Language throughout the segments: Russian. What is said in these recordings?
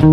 Всем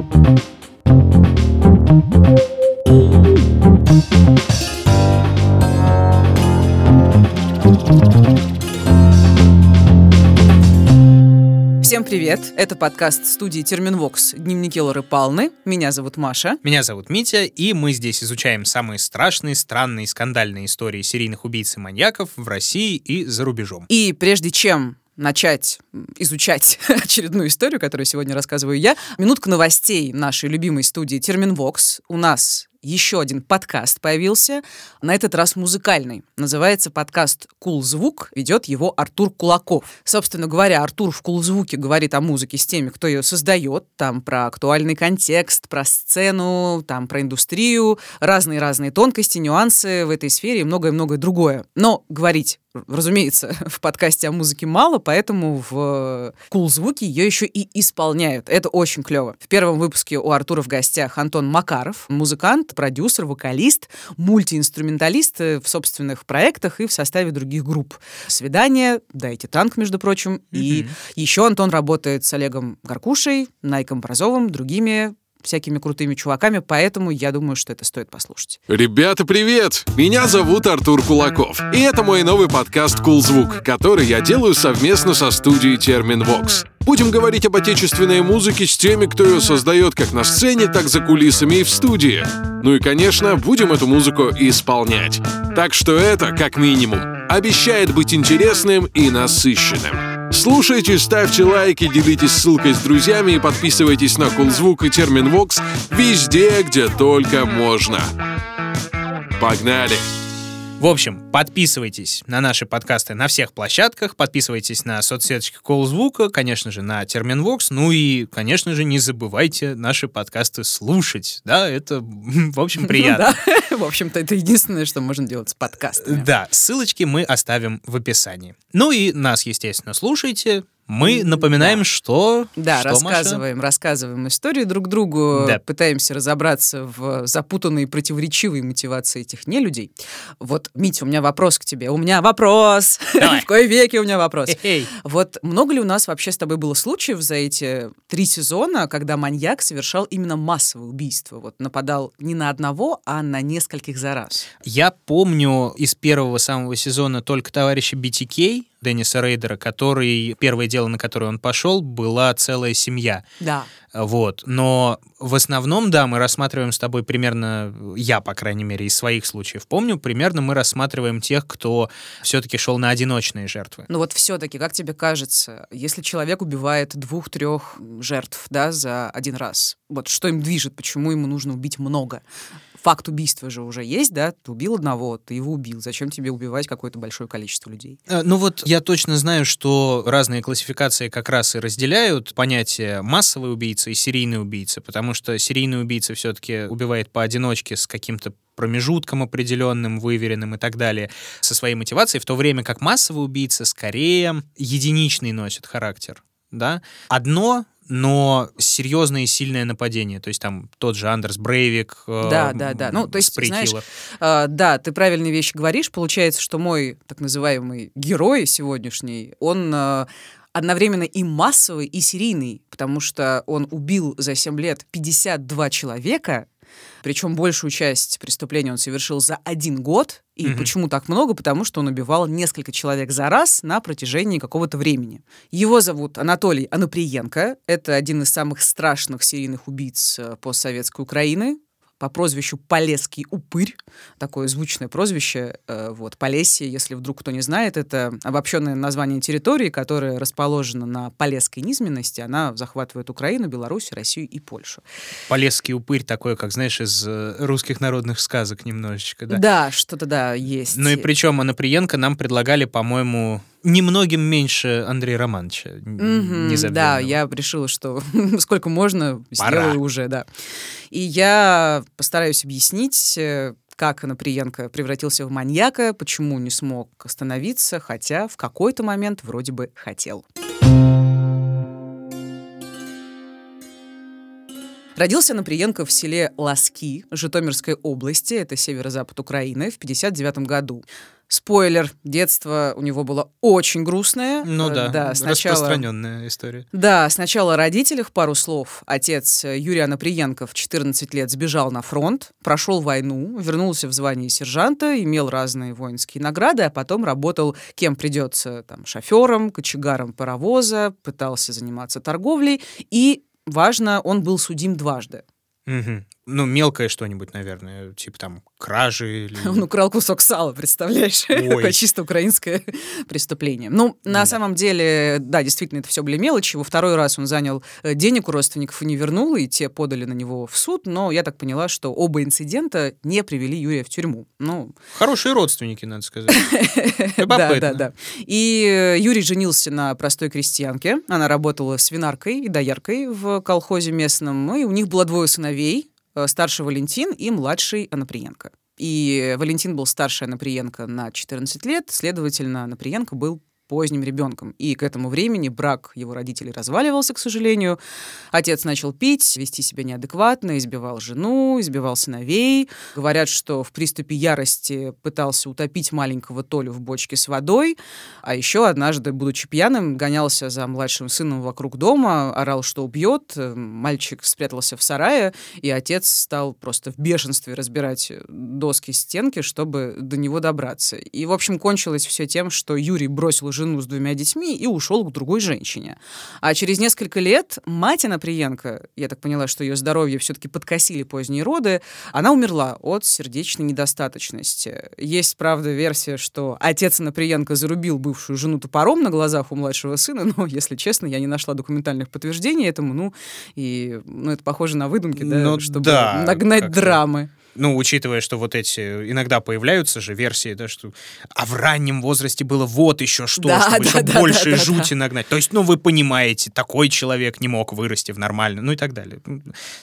привет! Это подкаст студии Терминвокс «Дневники Лоры Палны». Меня зовут Маша. Меня зовут Митя, и мы здесь изучаем самые страшные, странные, скандальные истории серийных убийц и маньяков в России и за рубежом. И прежде чем начать изучать очередную историю, которую сегодня рассказываю я, минутка новостей нашей любимой студии Терминвокс. У нас еще один подкаст появился, на этот раз музыкальный. Называется подкаст «Кул звук», ведет его Артур Кулаков. Собственно говоря, Артур в «Кул звуке» говорит о музыке с теми, кто ее создает, там про актуальный контекст, про сцену, там про индустрию, разные-разные тонкости, нюансы в этой сфере и многое-многое другое. Но говорить разумеется, в подкасте о музыке мало, поэтому в Кул звуке ее еще и исполняют. Это очень клево. В первом выпуске у Артура в гостях Антон Макаров, музыкант, продюсер, вокалист, мультиинструменталист в собственных проектах и в составе других групп. «Свидание», «Дайте танк», между прочим. Mm-hmm. И еще Антон работает с Олегом Гаркушей, Найком Борзовым, другими всякими крутыми чуваками, поэтому я думаю, что это стоит послушать. Ребята, привет! Меня зовут Артур Кулаков, и это мой новый подкаст «Кул Звук», который я делаю совместно со студией Термин Вокс. Будем говорить об отечественной музыке с теми, кто ее создает как на сцене, так за кулисами и в студии. Ну и, конечно, будем эту музыку исполнять. Так что это, как минимум, обещает быть интересным и насыщенным. Слушайте, ставьте лайки, делитесь ссылкой с друзьями и подписывайтесь на Кулзвук и Терминвокс везде, где только можно. Погнали! В общем, подписывайтесь на наши подкасты на всех площадках, подписывайтесь на соцсеточки Колзвука, конечно же, на Терминвокс, ну и, конечно же, не забывайте наши подкасты слушать, да, это, в общем, приятно. В общем-то, это единственное, что можно делать с подкастами. Да, ссылочки мы оставим в описании. Ну и нас, естественно, слушайте, мы напоминаем, да. что... Да, что, рассказываем, Маша? рассказываем истории друг другу, да. пытаемся разобраться в запутанной и противоречивой мотивации этих нелюдей. Вот, Митя, у меня вопрос к тебе. У меня вопрос! в кое веке у меня вопрос. Вот много ли у нас вообще с тобой было случаев за эти три сезона, когда маньяк совершал именно массовое убийство? Вот нападал не на одного, а на нескольких за раз. Я помню из первого самого сезона только товарища BTK, Денниса Рейдера, который первое дело, на которое он пошел, была целая семья. Да. Вот. Но в основном, да, мы рассматриваем с тобой примерно, я, по крайней мере, из своих случаев помню, примерно мы рассматриваем тех, кто все-таки шел на одиночные жертвы. Ну вот все-таки, как тебе кажется, если человек убивает двух-трех жертв, да, за один раз, вот что им движет, почему ему нужно убить много? Факт убийства же уже есть, да? Ты убил одного, ты его убил. Зачем тебе убивать какое-то большое количество людей? Ну вот я точно знаю, что разные классификации как раз и разделяют понятие массовый убийца и серийный убийца, потому что серийный убийца все-таки убивает поодиночке с каким-то промежутком определенным, выверенным и так далее, со своей мотивацией, в то время как массовый убийца скорее единичный носит характер. Да? Одно но серьезное и сильное нападение. То есть там тот же Андерс Брейвик. Э, да, да, да. Ну, то есть, знаешь, э, да, ты правильные вещи говоришь. Получается, что мой так называемый герой сегодняшний, он э, одновременно и массовый, и серийный, потому что он убил за 7 лет 52 человека, причем большую часть преступлений он совершил за один год. И угу. почему так много? Потому что он убивал несколько человек за раз на протяжении какого-то времени. Его зовут Анатолий Анаприенко. Это один из самых страшных серийных убийц э, постсоветской Украины по прозвищу Полесский упырь, такое звучное прозвище, э, вот, Полесье, если вдруг кто не знает, это обобщенное название территории, которая расположена на Полесской низменности, она захватывает Украину, Беларусь, Россию и Польшу. Полесский упырь такой, как, знаешь, из э, русских народных сказок немножечко, да? Да, что-то, да, есть. Ну и причем Анаприенко нам предлагали, по-моему, немногим меньше Андрея Романовича. Mm-hmm, да, я решила, что сколько можно, Пора. сделаю уже, да. И я постараюсь объяснить, э, как Наприенко превратился в маньяка, почему не смог остановиться, хотя в какой-то момент вроде бы хотел. Родился Наприенко в селе Ласки Житомирской области, это северо-запад Украины, в 59 году. Спойлер, детство у него было очень грустное. Ну Э, да, да сначала, распространенная история. да, сначала о родителях пару слов. Отец Юрий Анаприенко в 14 лет сбежал на фронт, прошел войну, вернулся в звании сержанта, имел разные воинские награды, а потом работал кем придется, там, шофером, кочегаром паровоза, пытался заниматься торговлей и, важно, он был судим дважды. Мгм. Ну, мелкое что-нибудь, наверное, типа там кражи или... Он украл кусок сала, представляешь? Такое чисто украинское преступление. Ну, на Да. самом деле, да, действительно, это все были мелочи. Во второй раз он занял э, денег у родственников и не вернул, и те подали на него в суд, но я так поняла, что оба инцидента не привели Юрия в тюрьму. Ну, Хорошие родственники, надо сказать. да, да, да. И э, Юрий женился на простой крестьянке. Она работала свинаркой и дояркой в колхозе местном. И у них было двое сыновей. Э, Старший Валентин и младший Анаприенко. И Валентин был старше Анаприенко на 14 лет, следовательно, Анаприенко был поздним ребенком. И к этому времени брак его родителей разваливался, к сожалению. Отец начал пить, вести себя неадекватно, избивал жену, избивал сыновей. Говорят, что в приступе ярости пытался утопить маленького Толю в бочке с водой. А еще однажды, будучи пьяным, гонялся за младшим сыном вокруг дома, орал, что убьет. Мальчик спрятался в сарае, и отец стал просто в бешенстве разбирать доски стенки, чтобы до него добраться. И, в общем, кончилось все тем, что Юрий бросил жену с двумя детьми и ушел к другой женщине. А через несколько лет мать Анаприенко, я так поняла, что ее здоровье все-таки подкосили поздние роды, она умерла от сердечной недостаточности. Есть, правда, версия, что отец Анаприенко зарубил бывшую жену топором на глазах у младшего сына, но, если честно, я не нашла документальных подтверждений этому, ну, и ну, это похоже на выдумки, да, Ну чтобы да, нагнать драмы. Ну, учитывая, что вот эти иногда появляются же версии, да, что а в раннем возрасте было вот еще что, Да, чтобы да, еще да, больше да, да, жути нагнать. То есть, ну, вы понимаете, такой человек не мог вырасти в нормально, ну и так далее.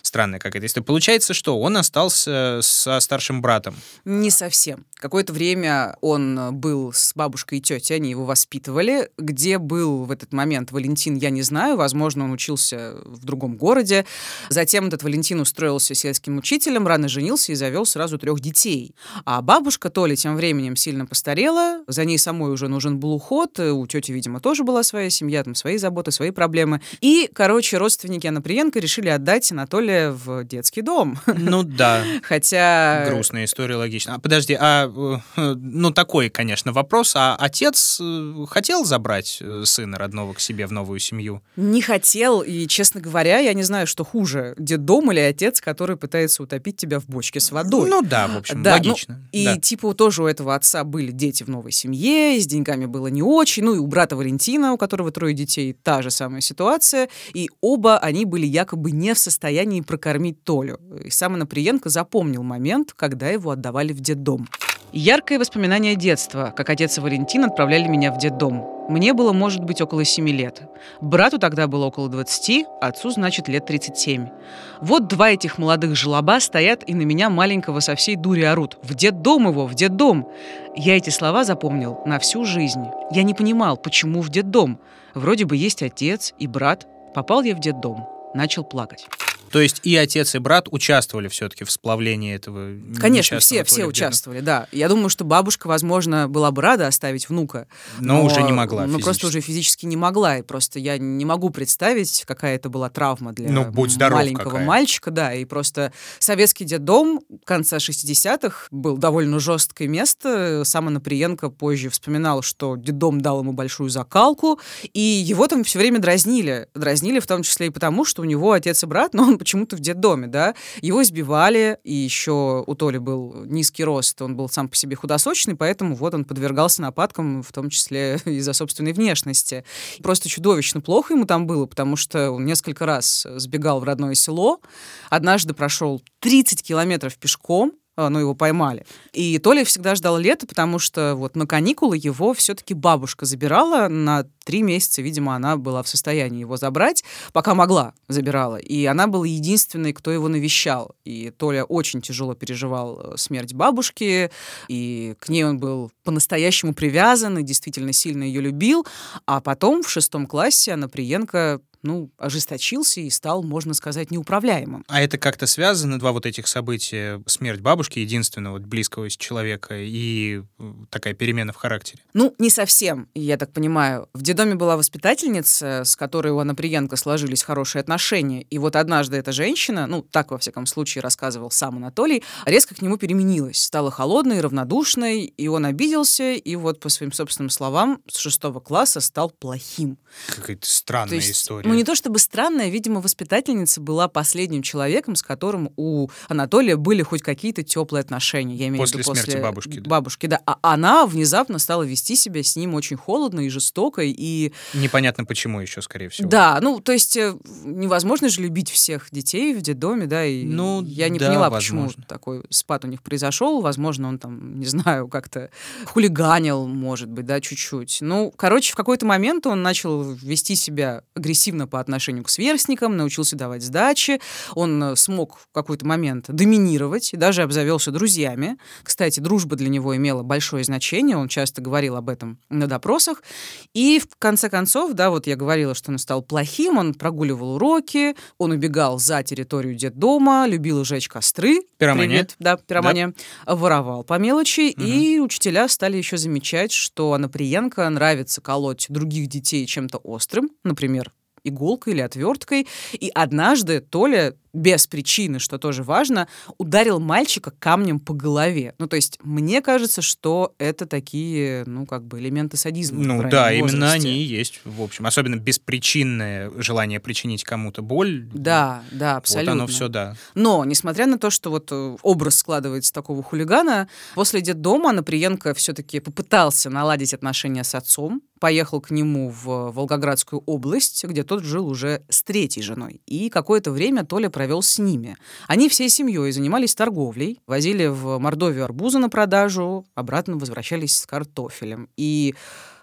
Странная какая-то история. Получается, что он остался со старшим братом. Не совсем. Какое-то время он э, был с бабушкой и тетей, они его воспитывали. Где был в этот момент Валентин, я не знаю. Возможно, он учился в другом городе. Затем этот Валентин устроился сельским учителем, рано женился и завел сразу трех детей. А бабушка Толя тем временем сильно постарела, за ней самой уже нужен был уход, э, у тети, видимо, тоже была своя семья, там свои заботы, свои проблемы. И, короче, родственники Анаприенко решили отдать Анатолия в детский дом. Ну да, Хотя... грустная история, логично. А, подожди, а, э, ну такой, конечно, вопрос. А отец э, хотел забрать сына родного к себе в новую семью? Не хотел, и, честно говоря, я не знаю, что хуже, дом или отец, который пытается утопить тебя в бочке с водой. Ну да, в общем, Да, ну, логично. И Да. типа тоже у этого отца были дети в новой семье, и с деньгами было не очень. Ну и у брата Валентина, у которого трое детей, та же самая ситуация. И оба они были якобы не в состоянии прокормить Толю. И сам Анаприенко запомнил момент, когда его отдавали в детдом. Яркое воспоминание детства, как отец и Валентин отправляли меня в детдом. Мне было, может быть, около 7 лет. Брату тогда было около 20, отцу, значит, лет 37. Вот два этих молодых жлоба стоят и на меня маленького со всей дури орут. В детдом его, в детдом. Я эти слова запомнил на всю жизнь. Я не понимал, почему в детдом. Вроде бы есть отец и брат. Попал я в детдом. Начал плакать. То есть и отец, и брат участвовали все-таки в сплавлении этого Конечно, все, все участвовали, да. Я думаю, что бабушка, возможно, была бы рада оставить внука. Но уже не могла Ну, просто уже физически не могла. И просто я не могу представить, какая это была травма для Ну, будь здоров маленького какая. мальчика. Да, и просто советский детдом конца 60-х был довольно жесткое место. Сам Анаприенко позже вспоминал, что детдом дал ему большую закалку, и его там все время дразнили. Дразнили в том числе и потому, что у него отец и брат, но он почему-то в детдоме, да. Его избивали, и еще у Толи был низкий рост, он был сам по себе худосочный, поэтому вот он подвергался нападкам, в том числе из-за собственной внешности. Просто чудовищно плохо ему там было, потому что он несколько раз сбегал в родное село, однажды прошел 30 километров пешком, ну, его поймали. И Толя всегда ждал лета, потому что вот на каникулы его все-таки бабушка забирала на три месяца, видимо, она была в состоянии его забрать, пока могла, забирала. И она была единственной, кто его навещал. И Толя очень тяжело переживал э, смерть бабушки, и к ней он был по-настоящему привязан и действительно сильно ее любил. А потом в шестом классе Анаприенко ну, ожесточился и стал, можно сказать, неуправляемым. А это как-то связано, два вот этих события, смерть бабушки, единственного близкого человека, и э, такая перемена в характере? Ну, не совсем, я так понимаю. В детдоме была воспитательница, с которой у Анаприенко сложились хорошие отношения. И вот однажды эта женщина, ну, так, во всяком случае, рассказывал сам Анатолий, резко к нему переменилась, стала холодной, равнодушной, и он обиделся, и вот, по своим собственным словам, с шестого класса стал плохим. Какая-то странная То есть, история. Ну, не то чтобы странная, видимо, воспитательница была последним человеком, с которым у Анатолия были хоть какие-то теплые отношения. Я имею После в виду смерти после бабушки, да. Бабушки, да. А она внезапно стала вести себя с ним очень холодно и жестоко, и... Непонятно почему еще, скорее всего. Да, ну, то есть э, невозможно же любить всех детей в детдоме, да, и Ну, я не да, поняла, почему возможно. такой спад у них произошел. Возможно, он там, не знаю, как-то хулиганил, может быть, да, чуть-чуть. Ну, короче, в какой-то момент он начал вести себя агрессивно по отношению к сверстникам, научился давать сдачи, он э, смог в какой-то момент доминировать, даже обзавелся друзьями. Кстати, дружба для него имела большое значение, он часто говорил об этом на допросах. И в конце концов, да, вот я говорила, что он стал плохим, он прогуливал уроки, он убегал за территорию детдома, любил жечь костры. Пиромания. Привет, да, пиромания. Воровал по мелочи, и учителя стали еще замечать, что Анаприенко нравится колоть других детей чем-то острым, например, иголкой или отверткой. И однажды Толя без причины, что тоже важно, ударил мальчика камнем по голове. Ну, то есть, мне кажется, что это такие, ну, как бы элементы садизма. Ну да, именно возрасте. они и есть, в общем. Особенно беспричинное желание причинить кому-то боль. Да, да, абсолютно. Вот оно все, да. Но, несмотря на то, что вот э, образ складывается такого хулигана, после детдома Наприенко все-таки попытался наладить отношения с отцом, поехал к нему в Волгоградскую область, где тот жил уже с третьей женой. И какое-то время Толя провел с ними. Они всей семьей занимались торговлей, возили в Мордовию арбузы на продажу, обратно возвращались с картофелем. И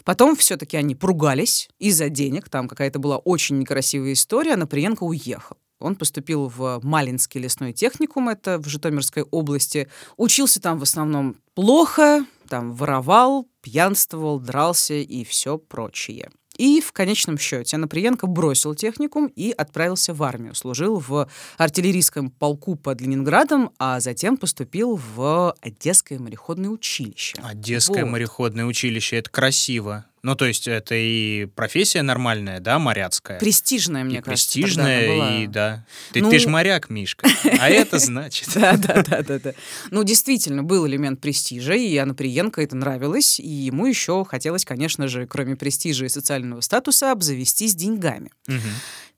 Потом все-таки они поругались из-за денег, там какая-то была очень некрасивая история, Наприенко уехал. Он поступил в Малинский лесной техникум, это в Житомирской области. Учился там в основном плохо, там воровал, пьянствовал, дрался и все прочее. И в конечном счете Наприенко бросил техникум и отправился в армию. Служил в артиллерийском полку под Ленинградом, а затем поступил в Одесское мореходное училище. Одесское Вот. мореходное училище, это красиво. Ну, то есть это и профессия нормальная, да, моряцкая. Престижная, мне и кажется. престижная, и да. Ты, Ну- ты ж моряк, Мишка. А это значит... Да, да, да, да, да. Ну, действительно, был элемент престижа, и Анаприенко это нравилось, и ему еще хотелось, конечно же, кроме престижа и социального статуса, обзавестись деньгами.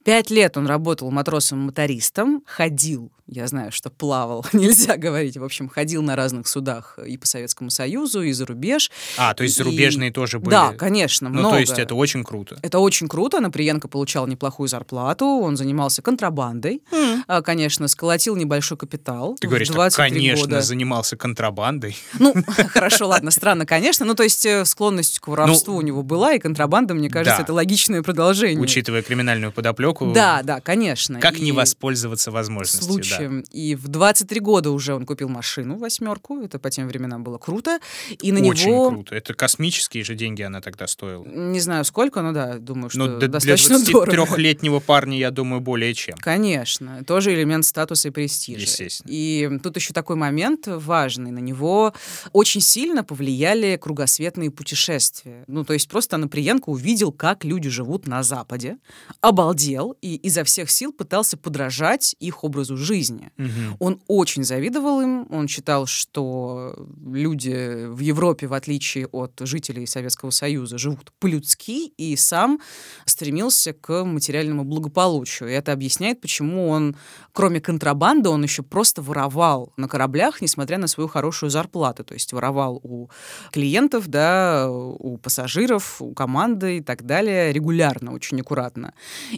Пять лет он работал матросом-мотористом, ходил, я знаю, что плавал, нельзя говорить, в общем, ходил на разных судах и по Советскому Союзу, и за рубеж. А, то есть И- зарубежные тоже были? Да, конечно, Ну, много. то есть это очень круто. Это очень круто. Наприенко получал неплохую зарплату, он занимался контрабандой, а, конечно, сколотил небольшой капитал. Ты говоришь, так, 23 конечно, года. занимался контрабандой. Ну, хорошо, ладно, странно, конечно. Ну, то есть э, склонность к воровству Ну, у него была, и контрабанда, мне кажется, это логичное продолжение. Учитывая криминальную подоплеку, Да, да, конечно. как не И воспользоваться возможностью, да. случаем. И в 23 года уже он купил машину, восьмерку. Это по тем временам было круто. И на Очень него... круто. Это космические же деньги она тогда стоила. Не знаю сколько, но да, думаю, что Ну, д- для достаточно дорого. 23-летнего парня, я думаю, более чем. Конечно, тоже элемент статуса и престижа. Естественно. И тут еще такой момент важный. На него очень сильно повлияли кругосветные путешествия. Ну, то есть просто Наприенко увидел, как люди живут на Западе, обалдел и изо всех сил пытался подражать их образу жизни. Мгм. Он очень завидовал им, он считал, что люди в Европе, в отличие от жителей Советского Союза, живут по-людски, и сам стремился к материальному благополучию. И это объясняет, почему он, кроме контрабанды, он еще просто воровал на кораблях, несмотря на свою хорошую зарплату. То есть воровал у клиентов, да, у пассажиров, у команды и так далее регулярно, очень аккуратно.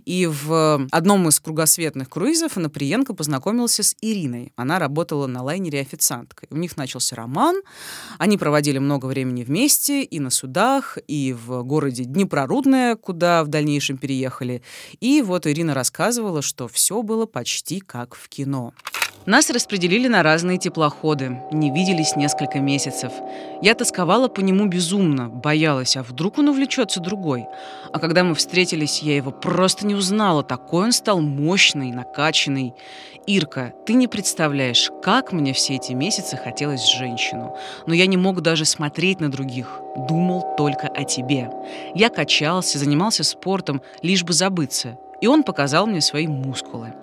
И в одном из кругосветных круизов Наприенко познакомился с Ириной. Она работала на лайнере официанткой. У них начался роман. Они проводили много времени вместе и на судах, и в городе Днепрорудное, куда в дальнейшем переехали. И вот Ирина рассказывала, что все было почти как в кино. Нас распределили на разные теплоходы, не виделись несколько месяцев. Я тосковала по нему безумно, боялась, а вдруг он увлечется другой. А когда мы встретились, я его просто не узнала, такой он стал мощный, накачанный. Ирка, ты не представляешь, как мне все эти месяцы хотелось женщину. Но я не мог даже смотреть на других, думал только о тебе. Я качался, занимался спортом, лишь бы забыться. И он показал мне свои мускулы.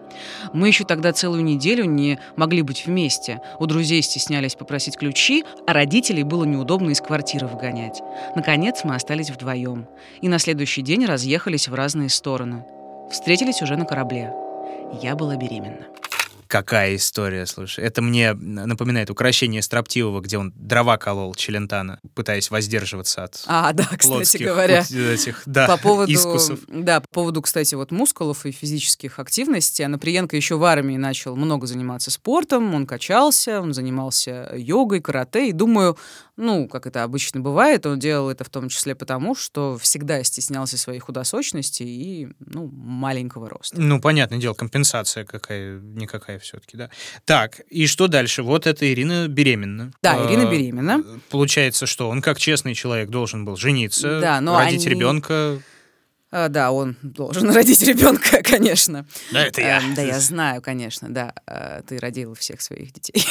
Мы еще тогда целую неделю не могли быть вместе. У друзей стеснялись попросить ключи, а родителей было неудобно из квартиры выгонять. Наконец мы остались вдвоем. И на следующий день разъехались в разные стороны. Встретились уже на корабле. Я была беременна. Какая история, слушай. Это мне напоминает украшение Строптивого, где он дрова колол Челентана, пытаясь воздерживаться от А, да, кстати говоря. Этих, да, по поводу, искусов. Да, по поводу, кстати, вот мускулов и физических активностей. Анаприенко еще в армии начал много заниматься спортом, он качался, он занимался йогой, карате, и думаю, ну, как это обычно бывает, он делал это в том числе потому, что всегда стеснялся своей худосочности и, ну, маленького роста. Ну, понятное дело, компенсация какая-никакая все-таки, да. Так, и что дальше? Вот эта Ирина беременна. Да, Ирина беременна. Получается, что он как честный человек должен был жениться, да, но родить они... ребенка. А, да, он должен родить ребенка, конечно. Да, это я. А, да, я знаю, конечно, да. А, ты родил всех своих детей.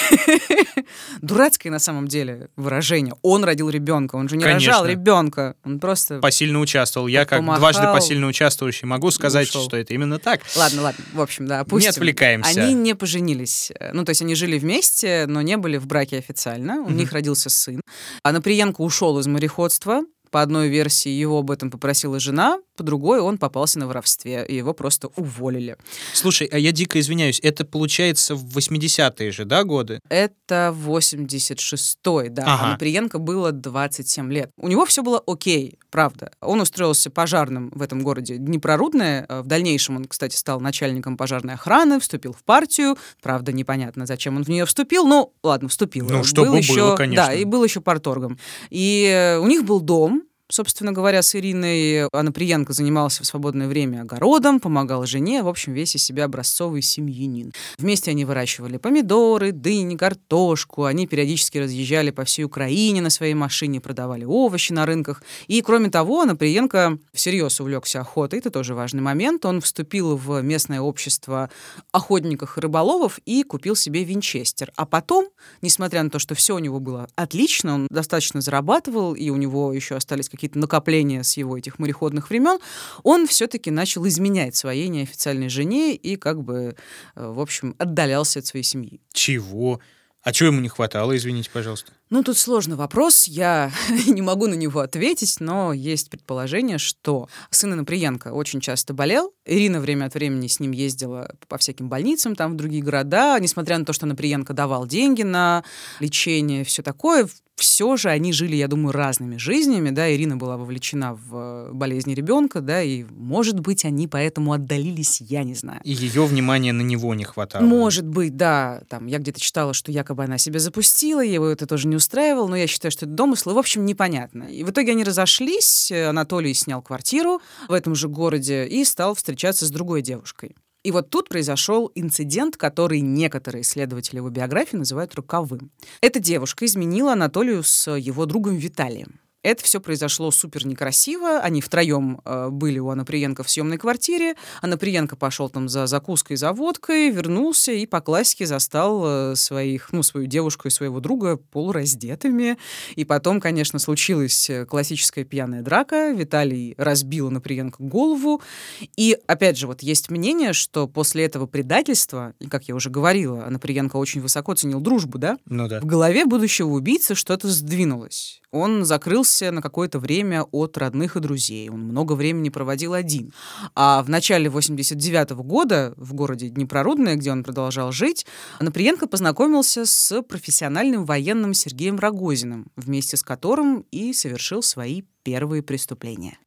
Дурацкое на самом деле выражение. Он родил ребенка, он же не конечно. рожал ребенка, он просто посильно участвовал. Я как помахал, дважды посильно участвующий могу сказать, ушел. что это именно так. Ладно, ладно, в общем, да, опустим. Не отвлекаемся. Они не поженились. Ну, то есть они жили вместе, но не были в браке официально. У них родился сын. А Наприенко ушел из мореходства. По одной версии его об этом попросила жена, по другой он попался на воровстве, и его просто уволили. Слушай, а я дико извиняюсь, это получается в 80-е же, да, годы? Это 86-й, да. Ага. А Наприенко было 27 лет. У него все было окей, правда. Он устроился пожарным в этом городе Днепрорудное. Э, В дальнейшем он, кстати, стал начальником пожарной охраны, вступил в партию. Правда, непонятно, зачем он в нее вступил. Ну, ладно, вступил. Ну, Был чтобы еще, было, конечно. Да, и был еще порторгом. И э, у них был дом, собственно говоря, с Ириной. Анаприенко занимался в свободное время огородом, помогал жене, в общем, весь из себя образцовый семьянин. Вместе они выращивали помидоры, дыни, картошку. Они периодически разъезжали по всей Украине на своей машине, продавали овощи на рынках. И, кроме того, Анаприенко всерьез увлекся охотой. Это тоже важный момент. Он вступил в местное общество охотников и рыболовов и купил себе винчестер. А потом, несмотря на то, что все у него было отлично, он достаточно зарабатывал, и у него еще остались какие-то накопления с его этих мореходных времен, он все-таки начал изменять своей неофициальной жене и как бы, э, в общем, отдалялся от своей семьи. Чего? А чего ему не хватало, извините, пожалуйста? Ну, тут сложный вопрос, я не могу на него ответить, но есть предположение, что сын Наприенко очень часто болел, Ирина время от времени с ним ездила по всяким больницам, там, в другие города, несмотря на то, что Наприенко давал деньги на лечение, все такое, все же они жили, я думаю, разными жизнями, да, Ирина была вовлечена в э, болезни ребенка, да, и, может быть, они поэтому отдалились, я не знаю. И ее внимания на него не хватало. Может быть, да. Там, я где-то читала, что якобы она себя запустила, его это тоже не устраивало, но я считаю, что это домыслы. В общем, непонятно. И в итоге они разошлись, Анатолий снял квартиру в этом же городе и стал встречаться с другой девушкой. И вот тут произошел инцидент, который некоторые исследователи его биографии называют роковым. Эта девушка изменила Анатолию с его другом Виталием. Это все произошло супер некрасиво. Они втроем э, были у Анаприенко в съемной квартире. Анаприенко пошел там за закуской, за водкой, вернулся и по классике застал э, своих, ну, свою девушку и своего друга полураздетыми. И потом, конечно, случилась э, классическая пьяная драка. Виталий разбил Анаприенко голову. И, опять же, вот есть мнение, что после этого предательства, и, как я уже говорила, Анаприенко очень высоко ценил дружбу, да? Ну да. В голове будущего убийцы что-то сдвинулось. Он закрылся на какое-то время от родных и друзей. Он много времени проводил один. А в начале 89 года в городе Днепрорудное, где он продолжал жить, Наприенко познакомился с профессиональным военным Сергеем Рогозиным, вместе с которым и совершил свои первые преступления.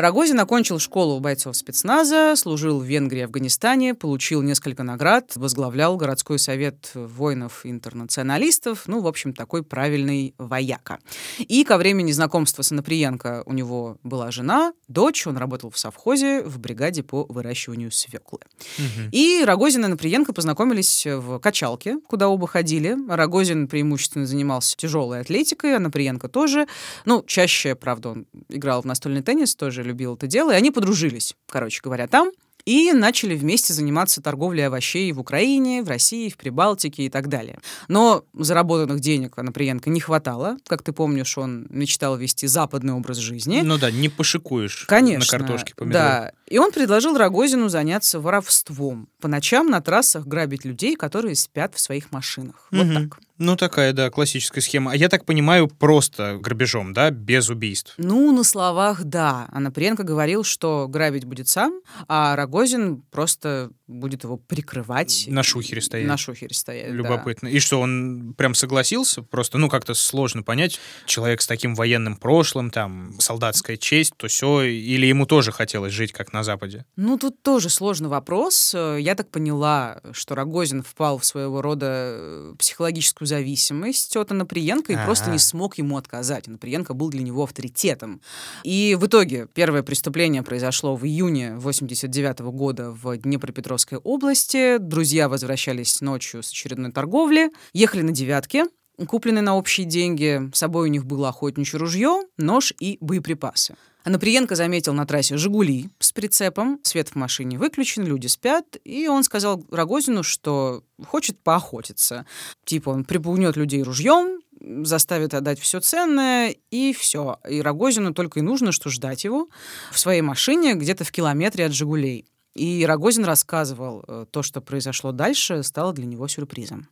Рогозин окончил школу бойцов спецназа, служил в Венгрии и Афганистане, получил несколько наград, возглавлял городской совет воинов-интернационалистов, ну, в общем, такой правильный вояка. И ко времени знакомства с Анаприенко у него была жена, дочь, он работал в совхозе в бригаде по выращиванию свеклы. Угу. И Рогозин и Наприенко познакомились в качалке, куда оба ходили. Рогозин преимущественно занимался тяжелой атлетикой, а Наприенко тоже. Ну, чаще, правда, он играл в настольный теннис, тоже любил это дело, и они подружились, короче говоря, там и начали вместе заниматься торговлей овощей в Украине, в России, в Прибалтике и так далее. Но заработанных денег Анаприенко не хватало. Как ты помнишь, он мечтал вести западный образ жизни. Ну да, не пошикуешь Конечно, на картошке помидоры. Да. И он предложил Рогозину заняться воровством. По ночам на трассах грабить людей, которые спят в своих машинах. Вот угу. так. Ну, такая, да, классическая схема. А я так понимаю, просто грабежом, да, без убийств? Ну, на словах, да. А Напренко говорил, что грабить будет сам, а Рогозин просто будет его прикрывать. На шухере стоять. На шухере стоять, Любопытно. Да. И что, он прям согласился? Просто, ну, как-то сложно понять. Человек с таким военным прошлым, там, солдатская честь, то все, или ему тоже хотелось жить, как на Западе? Ну, тут тоже сложный вопрос. Я так поняла, что Рогозин впал в своего рода э, психологическую зависимость от Анаприенко и А-а-а. просто не смог ему отказать. Анаприенко был для него авторитетом. И в итоге первое преступление произошло в июне 89 года в Днепропетровской области. Друзья возвращались ночью с очередной торговли, ехали на девятке, купленные на общие деньги. С собой у них было охотничье ружье, нож и боеприпасы. Анаприенко заметил на трассе «Жигули» с прицепом, свет в машине выключен, люди спят, и он сказал Рогозину, что хочет поохотиться. Типа он припугнет людей ружьем, заставит отдать все ценное, и все. И Рогозину только и нужно, что ждать его в своей машине где-то в километре от «Жигулей». И Рогозин рассказывал, э, то, что произошло дальше, стало для него сюрпризом.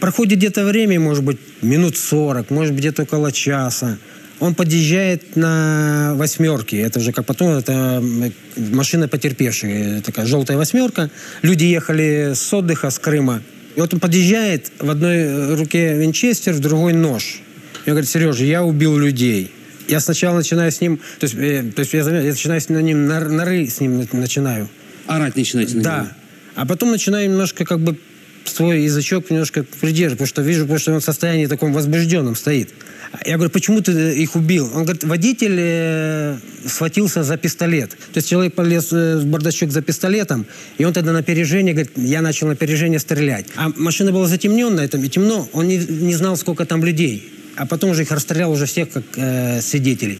Проходит где-то время, может быть, минут 40, может быть, где-то около часа он подъезжает на восьмерке. Это уже как потом, это машина потерпевшая, такая желтая восьмерка. Люди ехали с отдыха, с Крыма. И вот он подъезжает, в одной руке винчестер, в другой нож. И он говорит, Сережа, я убил людей. Я сначала начинаю с ним, то есть, э, то есть я, я начинаю с ним, на, норы с ним начинаю. Орать начинаете? Да. А потом начинаю немножко как бы свой язычок немножко придерживать, потому что вижу, потому что он в состоянии таком возбужденном стоит. Я говорю, почему ты их убил? Он говорит, водитель э, схватился за пистолет. То есть человек полез э, в бардачок за пистолетом, и он тогда на опережение, говорит, я начал на опережение стрелять. А машина была затемненная, там, и темно, он не, не знал, сколько там людей. А потом уже их расстрелял уже всех как э, свидетелей.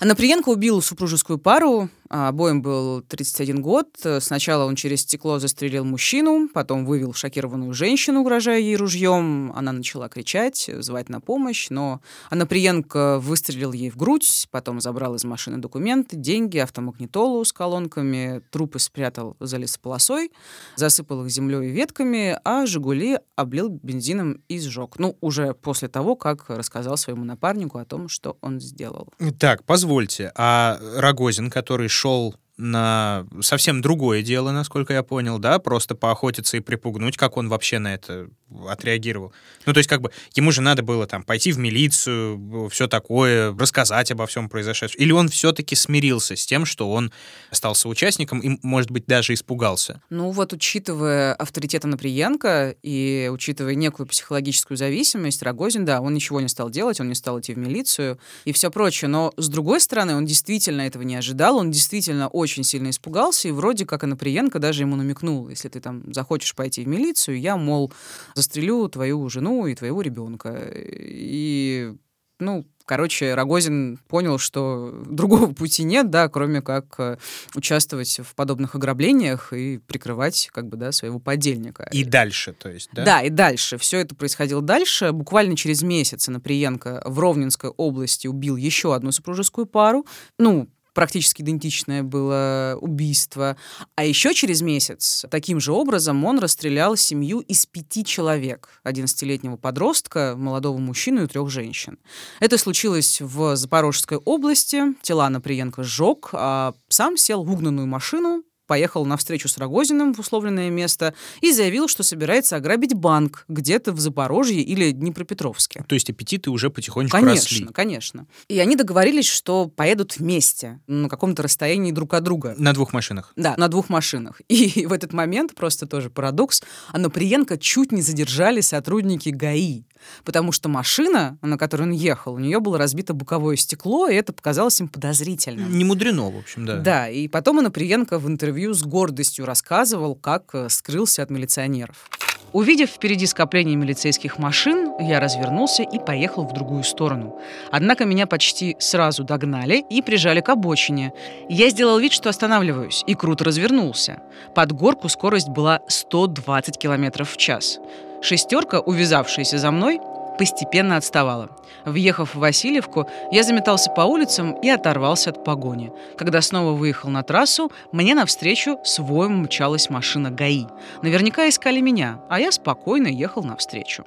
Анаприенко убил супружескую пару, обоим был 31 год. Сначала он через стекло застрелил мужчину, потом вывел шокированную женщину, угрожая ей ружьем. Она начала кричать, звать на помощь, но Анаприенко выстрелил ей в грудь, потом забрал из машины документы, деньги, автомагнитолу с колонками, трупы спрятал за лесополосой, засыпал их землей и ветками, а «Жигули» облил бензином и сжег. Ну, уже после того, как рассказал своему напарнику о том, что он сделал. Так, позвольте, а Рогозин, который шел на совсем другое дело, насколько я понял, да, просто поохотиться и припугнуть, как он вообще на это отреагировал. Ну, то есть, как бы, ему же надо было там пойти в милицию, все такое, рассказать обо всем произошедшем. Или он все-таки смирился с тем, что он остался участником и, может быть, даже испугался? Ну, вот, учитывая авторитет Анаприенко и учитывая некую психологическую зависимость, Рогозин, да, он ничего не стал делать, он не стал идти в милицию и все прочее. Но, с другой стороны, он действительно этого не ожидал, он действительно сильно испугался, и вроде как Анаприенко даже ему намекнул, если ты там захочешь пойти в милицию, я, мол, застрелю твою жену и твоего ребенка. И, ну, короче, Рогозин понял, что другого пути нет, да, кроме как э, участвовать в подобных ограблениях и прикрывать, как бы, да, своего подельника. И дальше, то есть, да? Да, и дальше. Все это происходило дальше. Буквально через месяц Наприенко в Ровненской области убил еще одну супружескую пару. Ну, практически идентичное было убийство. А еще через месяц таким же образом он расстрелял семью из пяти человек. 11-летнего подростка, молодого мужчину и трех женщин. Это случилось в Запорожской области. Тела Наприенко сжег, а сам сел в угнанную машину, поехал на встречу с Рогозиным в условленное место и заявил, что собирается ограбить банк где-то в Запорожье или Днепропетровске. То есть аппетиты уже потихонечку Конечно, росли. конечно. И они договорились, что поедут вместе на каком-то расстоянии друг от друга. На двух машинах. Да, на двух машинах. И в этот момент, просто тоже парадокс, Анаприенко чуть не задержали сотрудники ГАИ. Потому что машина, на которой он ехал, у нее было разбито боковое стекло, и это показалось им подозрительным. Не мудрено, в общем, да. Да, и потом Анаприенко в интервью с гордостью рассказывал, как э, скрылся от милиционеров. Увидев впереди скопление милицейских машин, я развернулся и поехал в другую сторону. Однако меня почти сразу догнали и прижали к обочине. Я сделал вид, что останавливаюсь, и круто развернулся. Под горку скорость была 120 км в час. Шестерка, увязавшаяся за мной, постепенно отставала. Въехав в Васильевку, я заметался по улицам и оторвался от погони. Когда снова выехал на трассу, мне навстречу с воем мчалась машина ГАИ. Наверняка искали меня, а я спокойно ехал навстречу.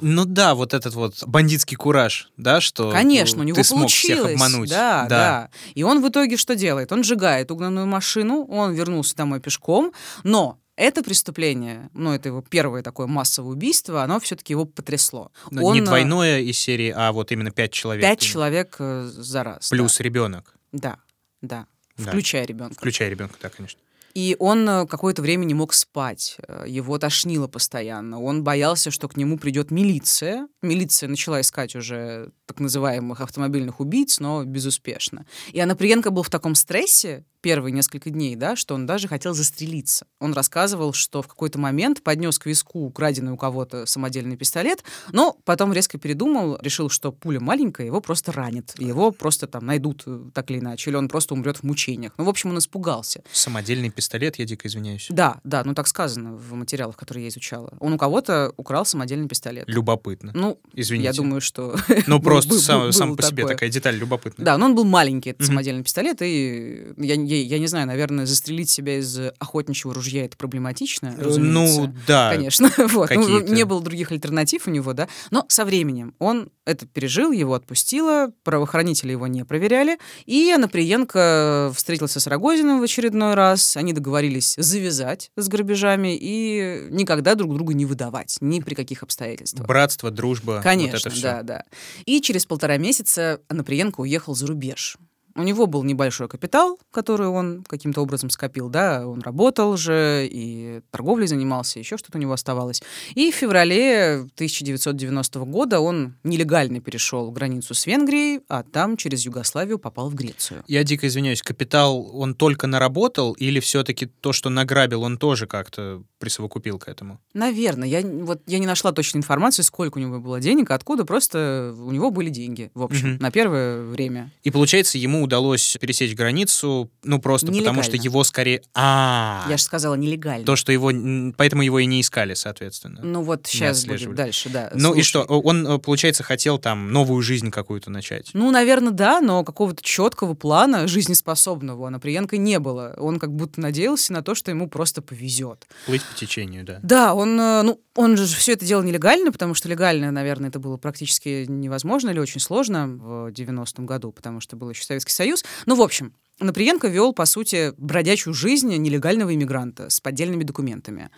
Ну да, вот этот вот бандитский кураж, да, что Конечно, у него ты смог получилось. всех обмануть. Да, да, И он в итоге что делает? Он сжигает угнанную машину, он вернулся домой пешком, но это преступление, ну, это его первое такое массовое убийство, оно все-таки его потрясло. Ну, он, Не э, двойное из серии, а вот именно пять человек. Пять человек э, за раз. Плюс ребенок, Да, да. да. Да. Включая ребенка. включая ребенка, да, конечно. И он э, какое-то время не мог спать. Его тошнило постоянно. Он боялся, что к нему придет милиция. Милиция начала искать уже так называемых автомобильных убийц, но безуспешно. И Анаприенко был в таком стрессе первые несколько дней, да, что он даже хотел застрелиться. Он рассказывал, что в какой-то момент поднес к виску украденный у кого-то самодельный пистолет, но потом резко передумал, решил, что пуля маленькая, его просто ранит. Его просто там найдут э, так или иначе, или он просто умрет в мучениях. Ну, в общем, он испугался. Самодельный пистолет, я дико извиняюсь. Да, да, ну так сказано в материалах, которые я изучала. Он у кого-то украл самодельный пистолет. Любопытно. Ну, Извините. я думаю, что... Ну, был- просто был- сам, было сам по себе такое. такая деталь любопытная. Да, но он был маленький, этот Мгм. самодельный пистолет, и я, я, я не знаю, наверное, застрелить себя из охотничьего ружья это проблематично, Э, разумеется. Ну, да. Конечно, вот. Ну, не было других альтернатив у него, да. Но со временем он это пережил, его отпустило, правоохранители его не проверяли, и Анаприенко встретился с Рогозиным в очередной раз. Они договорились завязать с грабежами и никогда друг друга не выдавать, ни при каких обстоятельствах. Братство, дружба, Конечно, вот да, да. И через полтора месяца Анаприенко уехал за рубеж. У него был небольшой капитал, который он каким-то образом скопил, да, он работал же и торговлей занимался, еще что-то у него оставалось. И в феврале 1990 года он нелегально перешел границу с Венгрией, а там через Югославию попал в Грецию. Я дико извиняюсь, капитал он только наработал или все-таки то, что награбил, он тоже как-то присовокупил к этому? Наверное, я вот я не нашла точной информации, сколько у него было денег, откуда просто у него были деньги, в общем, Мгм. на первое время. И получается, ему удалось пересечь границу, ну просто потому что его скорее... А, Я же сказала нелегально. то, что его... Поэтому его и не искали, соответственно. Ну вот сейчас будет отслеживали. дальше, да. Ну и Слушай, что, он, э, получается, хотел там новую жизнь какую-то начать? Ну, наверное, да, но какого-то четкого плана жизнеспособного у Анаприенко не было. Он как будто надеялся на то, что ему просто повезет. Плыть по течению, да. Да, он, э, ну, он же все это делал нелегально, потому что легально, наверное, это было практически невозможно или очень сложно в 90-м году, потому что был еще Советский Союз. Ну, в общем, Наприенко вел, по сути, бродячую жизнь нелегального иммигранта с поддельными документами.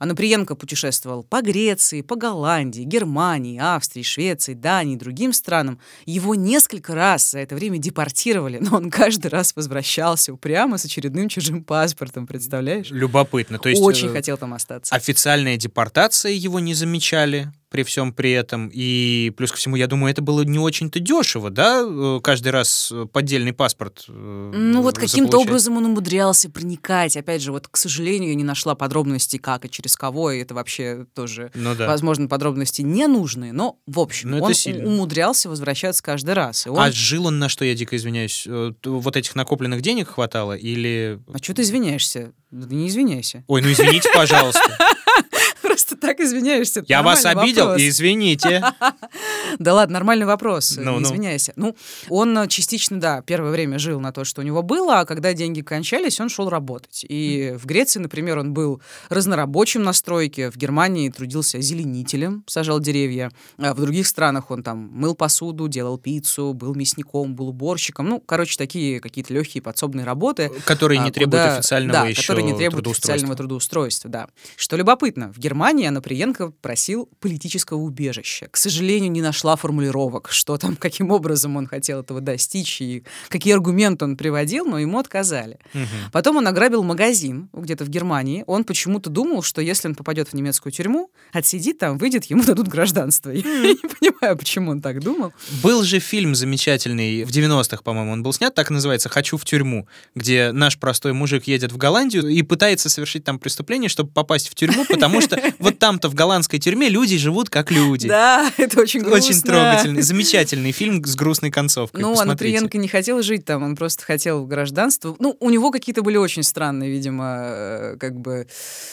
А Наприенко путешествовал по Греции, по Голландии, Германии, Австрии, Швеции, Дании и другим странам. Его несколько раз за это время депортировали, но он каждый раз возвращался упрямо с очередным чужим паспортом, представляешь? Любопытно. То есть Очень э, хотел там остаться. официальная депортация его не замечали при всем при этом. И плюс ко всему, я думаю, это было не очень-то дешево, да? Э, Каждый раз э, поддельный паспорт. э, Ну вот каким-то образом он умудрялся проникать. Опять же, вот, к сожалению, я не нашла подробностей, как и через кого, и это вообще тоже, Ну да. возможно, подробности не нужные, но, в общем, Ну, это он умудрялся возвращаться каждый раз. И он... А жил он на что, я дико извиняюсь? Вот этих накопленных денег хватало или... А что ты извиняешься? Да не извиняйся. Ой, ну извините, пожалуйста. Так извиняешься. Я вас обидел, вопрос. извините. Да ладно, нормальный вопрос, Ну, ну. извиняйся. Ну, он э, частично, да, первое время жил на то, что у него было, а когда деньги кончались, он шел работать. И в Греции, например, он был разнорабочим на стройке, в Германии трудился озеленителем, сажал деревья, а в других странах он там мыл посуду, делал пиццу, был мясником, был уборщиком. Ну, короче, такие какие-то легкие подсобные работы. Которые не а, требуют куда- официального да, еще которые не требуют трудоустройства. официального трудоустройства, да. Что любопытно, в Германии Анаприенко просил политического убежища. К сожалению, не нашла формулировок, что там, каким образом он хотел этого достичь и какие аргументы он приводил, но ему отказали. Мгм. Потом он ограбил магазин где-то в Германии. Он почему-то думал, что если он попадет в немецкую тюрьму, отсидит там, выйдет, ему дадут гражданство. Я не понимаю, почему он так думал. Был же фильм замечательный, в 90-х, по-моему, он был снят, так называется «Хочу в тюрьму», где наш простой мужик едет в Голландию и пытается совершить там преступление, чтобы попасть в тюрьму, потому что вот там-то в голландской тюрьме люди живут как люди. Да, это очень грустно. Очень трогательный, замечательный фильм с грустной концовкой. Ну, Посмотрите. Анаприенко не хотел жить там, он просто хотел гражданство. Ну, у него какие-то были очень странные, видимо, э, как бы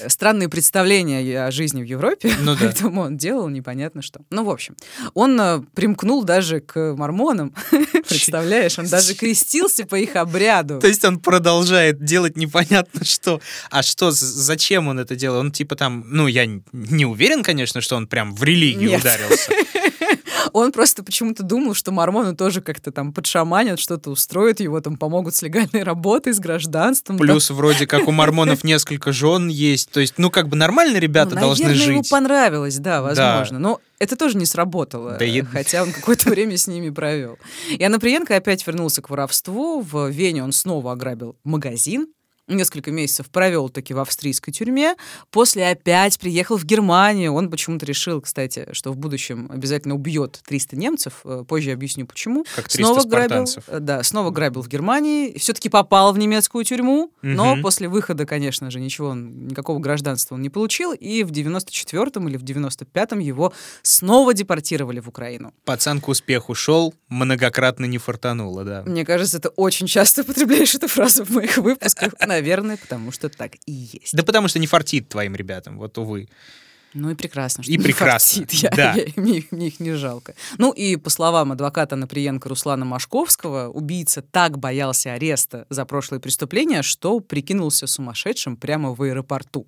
странные представления о жизни в Европе, Ну да. поэтому он делал непонятно что. Ну, в общем, он э, примкнул даже к мормонам, представляешь, он даже крестился по их обряду. То есть он продолжает делать непонятно что. А что, зачем он это делает? Он типа там, ну, я не уверен, конечно, что он прям в религию Нет. ударился. Он просто почему-то думал, что мормоны тоже как-то там подшаманят, что-то устроят, его там помогут с легальной работой, с гражданством. да. Плюс вроде как у мормонов несколько жен есть. То есть, ну, как бы нормально ребята Ну, должны наверное, ему понравилось, да, возможно. Но это тоже не сработало, Да хотя он какое-то время с ними провел. И Анаприенко опять вернулся к воровству. В Вене он снова ограбил магазин. Несколько месяцев провел таки в австрийской тюрьме. После опять приехал в Германию. Он почему-то решил, кстати, что в будущем обязательно убьет 300 немцев. Э, Позже объясню, почему. Как 300 спартанцев. грабил, э, да, снова грабил в Германии. Все-таки попал в немецкую тюрьму, но Мгм. после выхода, конечно же, ничего, он- никакого гражданства он не получил. И в 94-м или в 95-м его снова депортировали в Украину. Пацан к успеху шел, многократно не фартануло, да. Мне кажется, ты очень часто употребляешь эту фразу в моих выпусках. Наверное, потому что так и есть. Да потому что не фартит твоим ребятам, вот увы. Ну и прекрасно, что И не прекрасно, фартит. Я- да. я- мне, мне их не жалко. Ну и по словам адвоката Наприенко Руслана Машковского, убийца так боялся ареста за прошлые преступления, что прикинулся сумасшедшим прямо в аэропорту.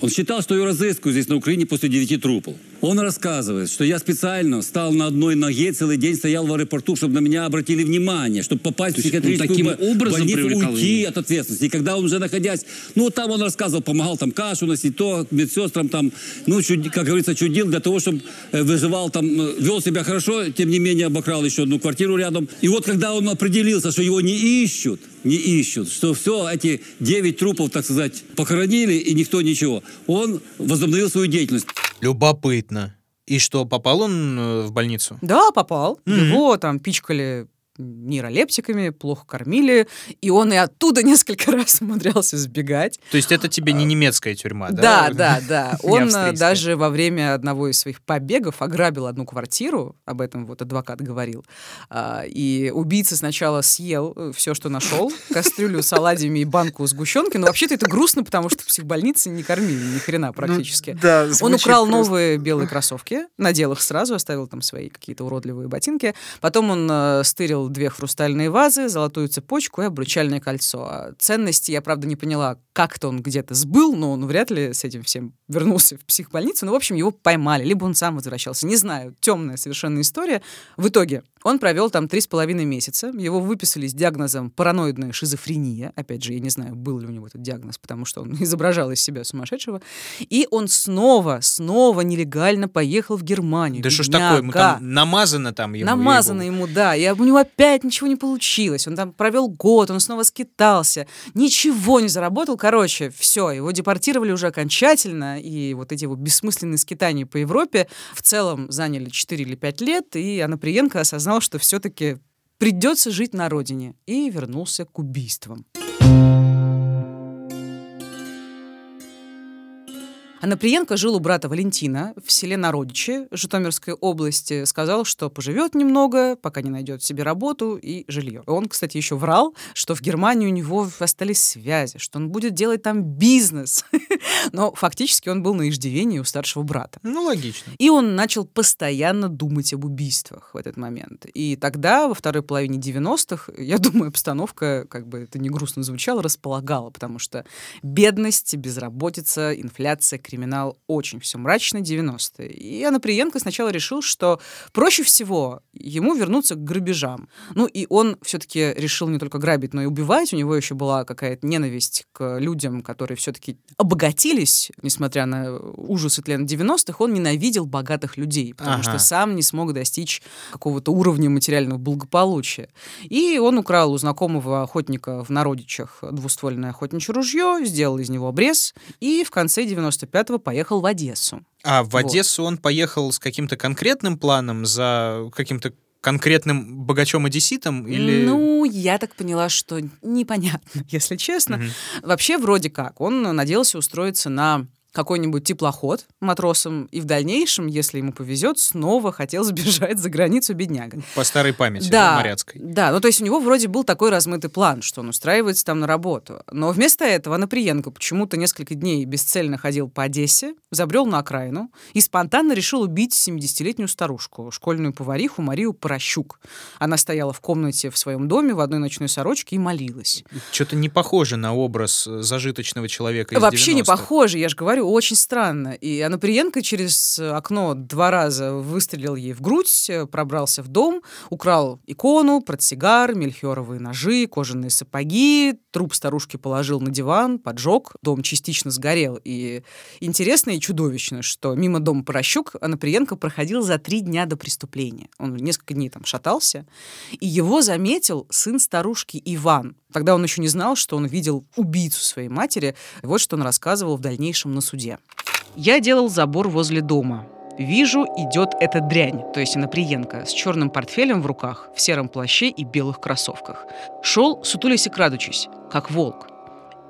Он считал, что его разыскивают здесь, на Украине, после девяти трупов. Он рассказывает, что я специально стал на одной ноге, целый день стоял в аэропорту, чтобы на меня обратили внимание, чтобы попасть в психиатрическую таким образом больницу, уйти его? от ответственности. И когда он уже находясь, ну, там он рассказывал, помогал там кашу носить, то медсестрам там, ну, чуд- как говорится, чудил для того, чтобы э, выживал там, э, вел себя хорошо, тем не менее обокрал еще одну квартиру рядом. И вот когда он определился, что его не ищут, не ищут, что все эти девять трупов, так сказать, похоронили, и никто ничего, он возобновил свою деятельность. Любопытно. И что, попал он э, в больницу? Да, попал. Его там пичкали нейролептиками, плохо кормили, и он и оттуда несколько раз умудрялся сбегать. То есть это тебе не немецкая тюрьма, Да, да? да, да. Он э, даже во время одного из своих побегов ограбил одну квартиру, об этом вот адвокат говорил. А, И убийца сначала съел все, что нашел, кастрюлю с оладьями и банку сгущенки. Но вообще-то это грустно, потому что в психбольнице не кормили ни хрена практически. Ну, да, Он украл просто. новые белые кроссовки, надел их сразу, оставил там свои какие-то уродливые ботинки. Потом он э, стырил две хрустальные вазы, золотую цепочку и обручальное кольцо. А ценности я, правда, не поняла, как-то он где-то сбыл, но он вряд ли с этим всем вернулся в психбольницу. Ну, в общем, его поймали, либо он сам возвращался. Не знаю, темная совершенно история. В итоге он провел там три с половиной месяца. Его выписали с диагнозом параноидная шизофрения. Опять же, я не знаю, был ли у него этот диагноз, потому что он изображал из себя сумасшедшего. И он снова, снова нелегально поехал в Германию. Да что ж такое, ему там намазано там ему. Намазано ему, да. И у него опять ничего не получилось. Он там провел год, он снова скитался. Ничего не заработал. Короче, все, его депортировали уже окончательно. И вот эти вот бессмысленные скитания по Европе в целом заняли 4 или 5 лет. И Анаприенко осознал, что все-таки придется жить на родине. И вернулся к убийствам. Анаприенко жил у брата Валентина в селе Народичи Житомирской области. Сказал, что поживет немного, пока не найдет себе работу и жилье. Он, кстати, еще врал, что в Германии у него остались связи, что он будет делать там бизнес. Но фактически он был на иждивении у старшего брата. Ну, логично. И он начал постоянно думать об убийствах в этот момент. И тогда, во второй половине 90-х, я думаю, обстановка, как бы это не грустно звучало, располагала, потому что бедность, безработица, инфляция, криминал, очень все мрачно 90-е. И Анаприенко сначала решил, что проще всего ему вернуться к грабежам. Ну и он все-таки решил не только грабить, но и убивать. У него еще была какая-то ненависть к людям, которые все-таки обогатились, несмотря на ужасы тлена 90-х, он ненавидел богатых людей, потому Ага. что сам не смог достичь какого-то уровня материального благополучия. И он украл у знакомого охотника в Народичах двуствольное охотничье ружье, сделал из него обрез и в конце 95-го поехал в Одессу. А в Вот. Одессу он поехал с каким-то конкретным планом, за каким-то конкретным богачом-одесситом? Или... Ну, я так поняла, что непонятно, если честно. Мгм. Вообще, вроде как, он надеялся устроиться на какой-нибудь теплоход матросом, и в дальнейшем, если ему повезет, снова хотел сбежать за границу бедняга. По старой памяти, да, моряцкой. да, ну то есть у него вроде был такой размытый план, что он устраивается там на работу. Но вместо этого Наприенко почему-то несколько дней бесцельно ходил по Одессе, забрел на окраину и спонтанно решил убить 70-летнюю старушку, школьную повариху Марию Порощук. Она стояла в комнате в своем доме в одной ночной сорочке и молилась. Что-то не похоже на образ э, зажиточного человека Вообще не 90-х. похоже, я же говорю, очень странно. И Анаприенко через окно два раза выстрелил ей в грудь, э, пробрался в дом, украл икону, портсигар, мельхиоровые ножи, кожаные сапоги, труп старушки положил на диван, поджег, дом частично сгорел. И интересно и чудовищно, что мимо дома Порощук Анаприенко проходил за три дня до преступления. Он несколько дней там шатался, и его заметил сын старушки Иван. Тогда он еще не знал, что он видел убийцу своей матери. И вот что он рассказывал в дальнейшем на суде. «Я делал забор возле дома. Вижу, идет эта дрянь, то есть Иноприенко, с черным портфелем в руках, в сером плаще и белых кроссовках. Шел, сутулясь и крадучись, как волк.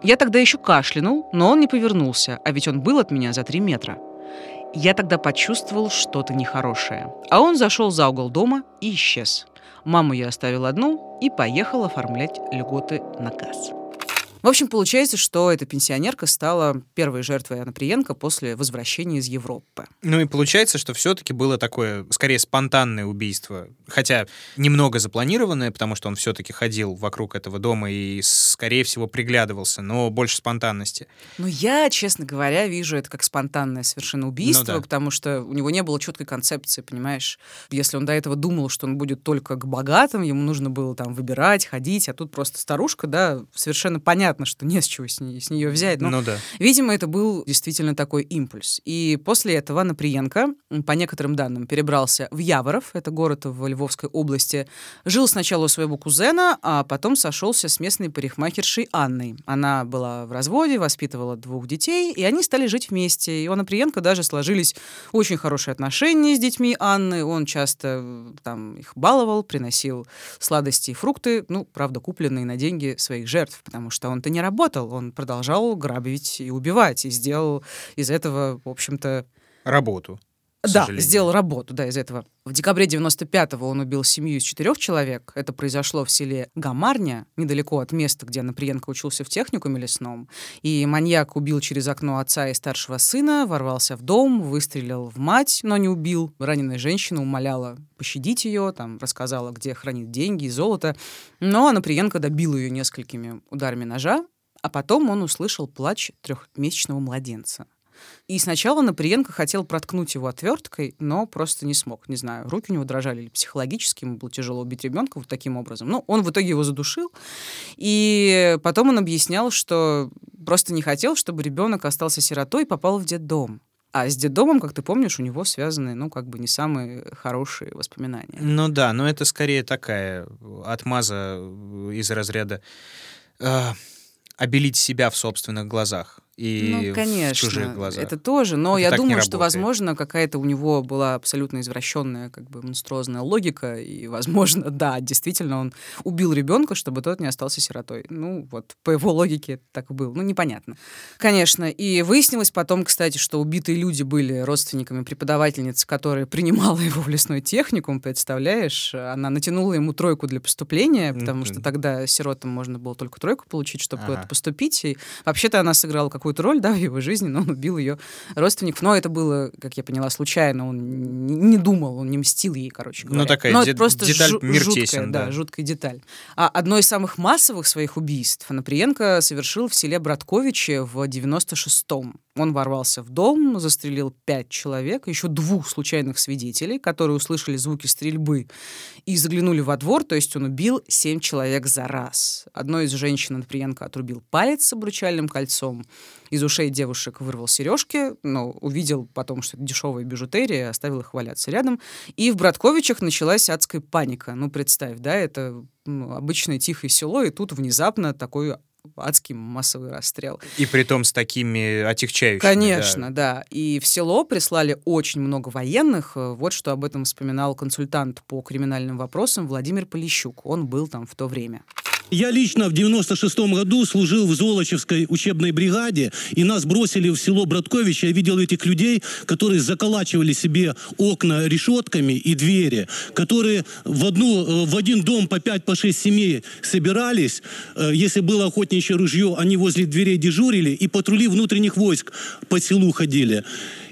Я тогда еще кашлянул, но он не повернулся, а ведь он был от меня за три метра. Я тогда почувствовал что-то нехорошее. А он зашел за угол дома и исчез. Маму я оставил одну и поехал оформлять льготы на газ. В общем, получается, что эта пенсионерка стала первой жертвой Анаприенко после возвращения из Европы. Ну и получается, что все-таки было такое, скорее, спонтанное убийство. Хотя немного запланированное, потому что он все-таки ходил вокруг этого дома и, скорее всего, приглядывался, но больше спонтанности. Но я, честно говоря, вижу это как спонтанное совершенно убийство, Ну да. потому что у него не было четкой концепции, понимаешь? Если он до этого думал, что он будет только к богатым, ему нужно было там выбирать, ходить, а тут просто старушка, да, совершенно понятно, что не с чего с, ней- с нее взять. Но Ну да. Видимо, это был действительно такой импульс. И после этого Наприенко, по некоторым данным, перебрался в Яворов, это город в Львовской области, жил сначала у своего кузена, а потом сошелся с местной парикмахершей Анной. Она была в разводе, воспитывала двух детей, и они стали жить вместе. И у Наприенко даже сложились очень хорошие отношения с детьми Анны. Он часто э, там их баловал, приносил сладости и фрукты, ну, правда, купленные на деньги своих жертв, потому что он-то не работал, он продолжал грабить и убивать, и сделал из этого, в общем-то, Работу. Да, сожалению. сделал работу, да, из этого. В декабре 95-го он убил семью из четырех человек. Это произошло в селе Гамарня, недалеко от места, где Наприенко учился в техникуме лесном. И маньяк убил через окно отца и старшего сына, ворвался в дом, выстрелил в мать, но не убил. Раненая женщина умоляла пощадить ее, там, рассказала, где хранит деньги и золото. Но Наприенко добил ее несколькими ударами ножа, а потом он услышал плач трехмесячного младенца. И сначала Наприенко хотел проткнуть его отверткой, но просто не смог. Не знаю, руки у него дрожали или психологически, ему было тяжело убить ребенка вот таким образом. Ну, он в итоге его задушил. И потом он объяснял, что просто не хотел, чтобы ребенок остался сиротой и попал в детдом. А с детдомом, как ты помнишь, у него связаны, ну, как бы не самые хорошие воспоминания. Ну да, но это скорее такая отмаза э, из разряда э, обелить себя в собственных глазах. И ну, конечно, в чужих глазах. Это тоже, но Это я думаю, что, возможно, какая-то у него была абсолютно извращенная, как бы монструозная логика, и, возможно, да, действительно, он убил ребенка, чтобы тот не остался сиротой. Ну, вот, по его логике это так и было. Ну, непонятно. Конечно. И выяснилось потом, кстати, что убитые люди были родственниками преподавательницы, которая принимала его в лесной техникум, представляешь? Она натянула ему тройку для поступления, потому что Мгм. тогда сиротам можно было только тройку получить, чтобы Ага. куда-то поступить. И вообще-то она сыграла какую-то роль, да, в его жизни, но он убил ее родственников. Но это было, как я поняла, случайно. Он не, думал, он не мстил ей, короче Ну, говоря. такая Но де- это просто деталь жу- мир жуткая, тесен, да, да. жуткая деталь. А одно из самых массовых своих убийств Наприенко совершил в селе Братковичи в 96-м. Он ворвался в дом, застрелил пять человек, еще двух случайных свидетелей, которые услышали звуки стрельбы и заглянули во двор, то есть он убил семь человек за раз. Одной из женщин Наприенко отрубил палец с обручальным кольцом, из ушей девушек вырвал сережки, но увидел потом, что это дешевая бижутерия, оставил их валяться рядом. И в Братковичах началась адская паника. Ну, представь, да, это ну, обычное тихое село, и тут внезапно такой адский массовый расстрел. И при том с такими отягчающими. Конечно, да. И в село прислали очень много военных. Э, Вот что об этом вспоминал консультант по криминальным вопросам Владимир Полищук. Он был там в то время. Я лично в 96 году служил в Золочевской учебной бригаде, и нас бросили в село Браткович. Я видел этих людей, которые заколачивали себе окна решетками и двери, которые в, одну, э, в один дом по 5 по 6 семей собирались. Э, Если было охотничье ружье, они возле дверей дежурили, и патрули внутренних войск по селу ходили.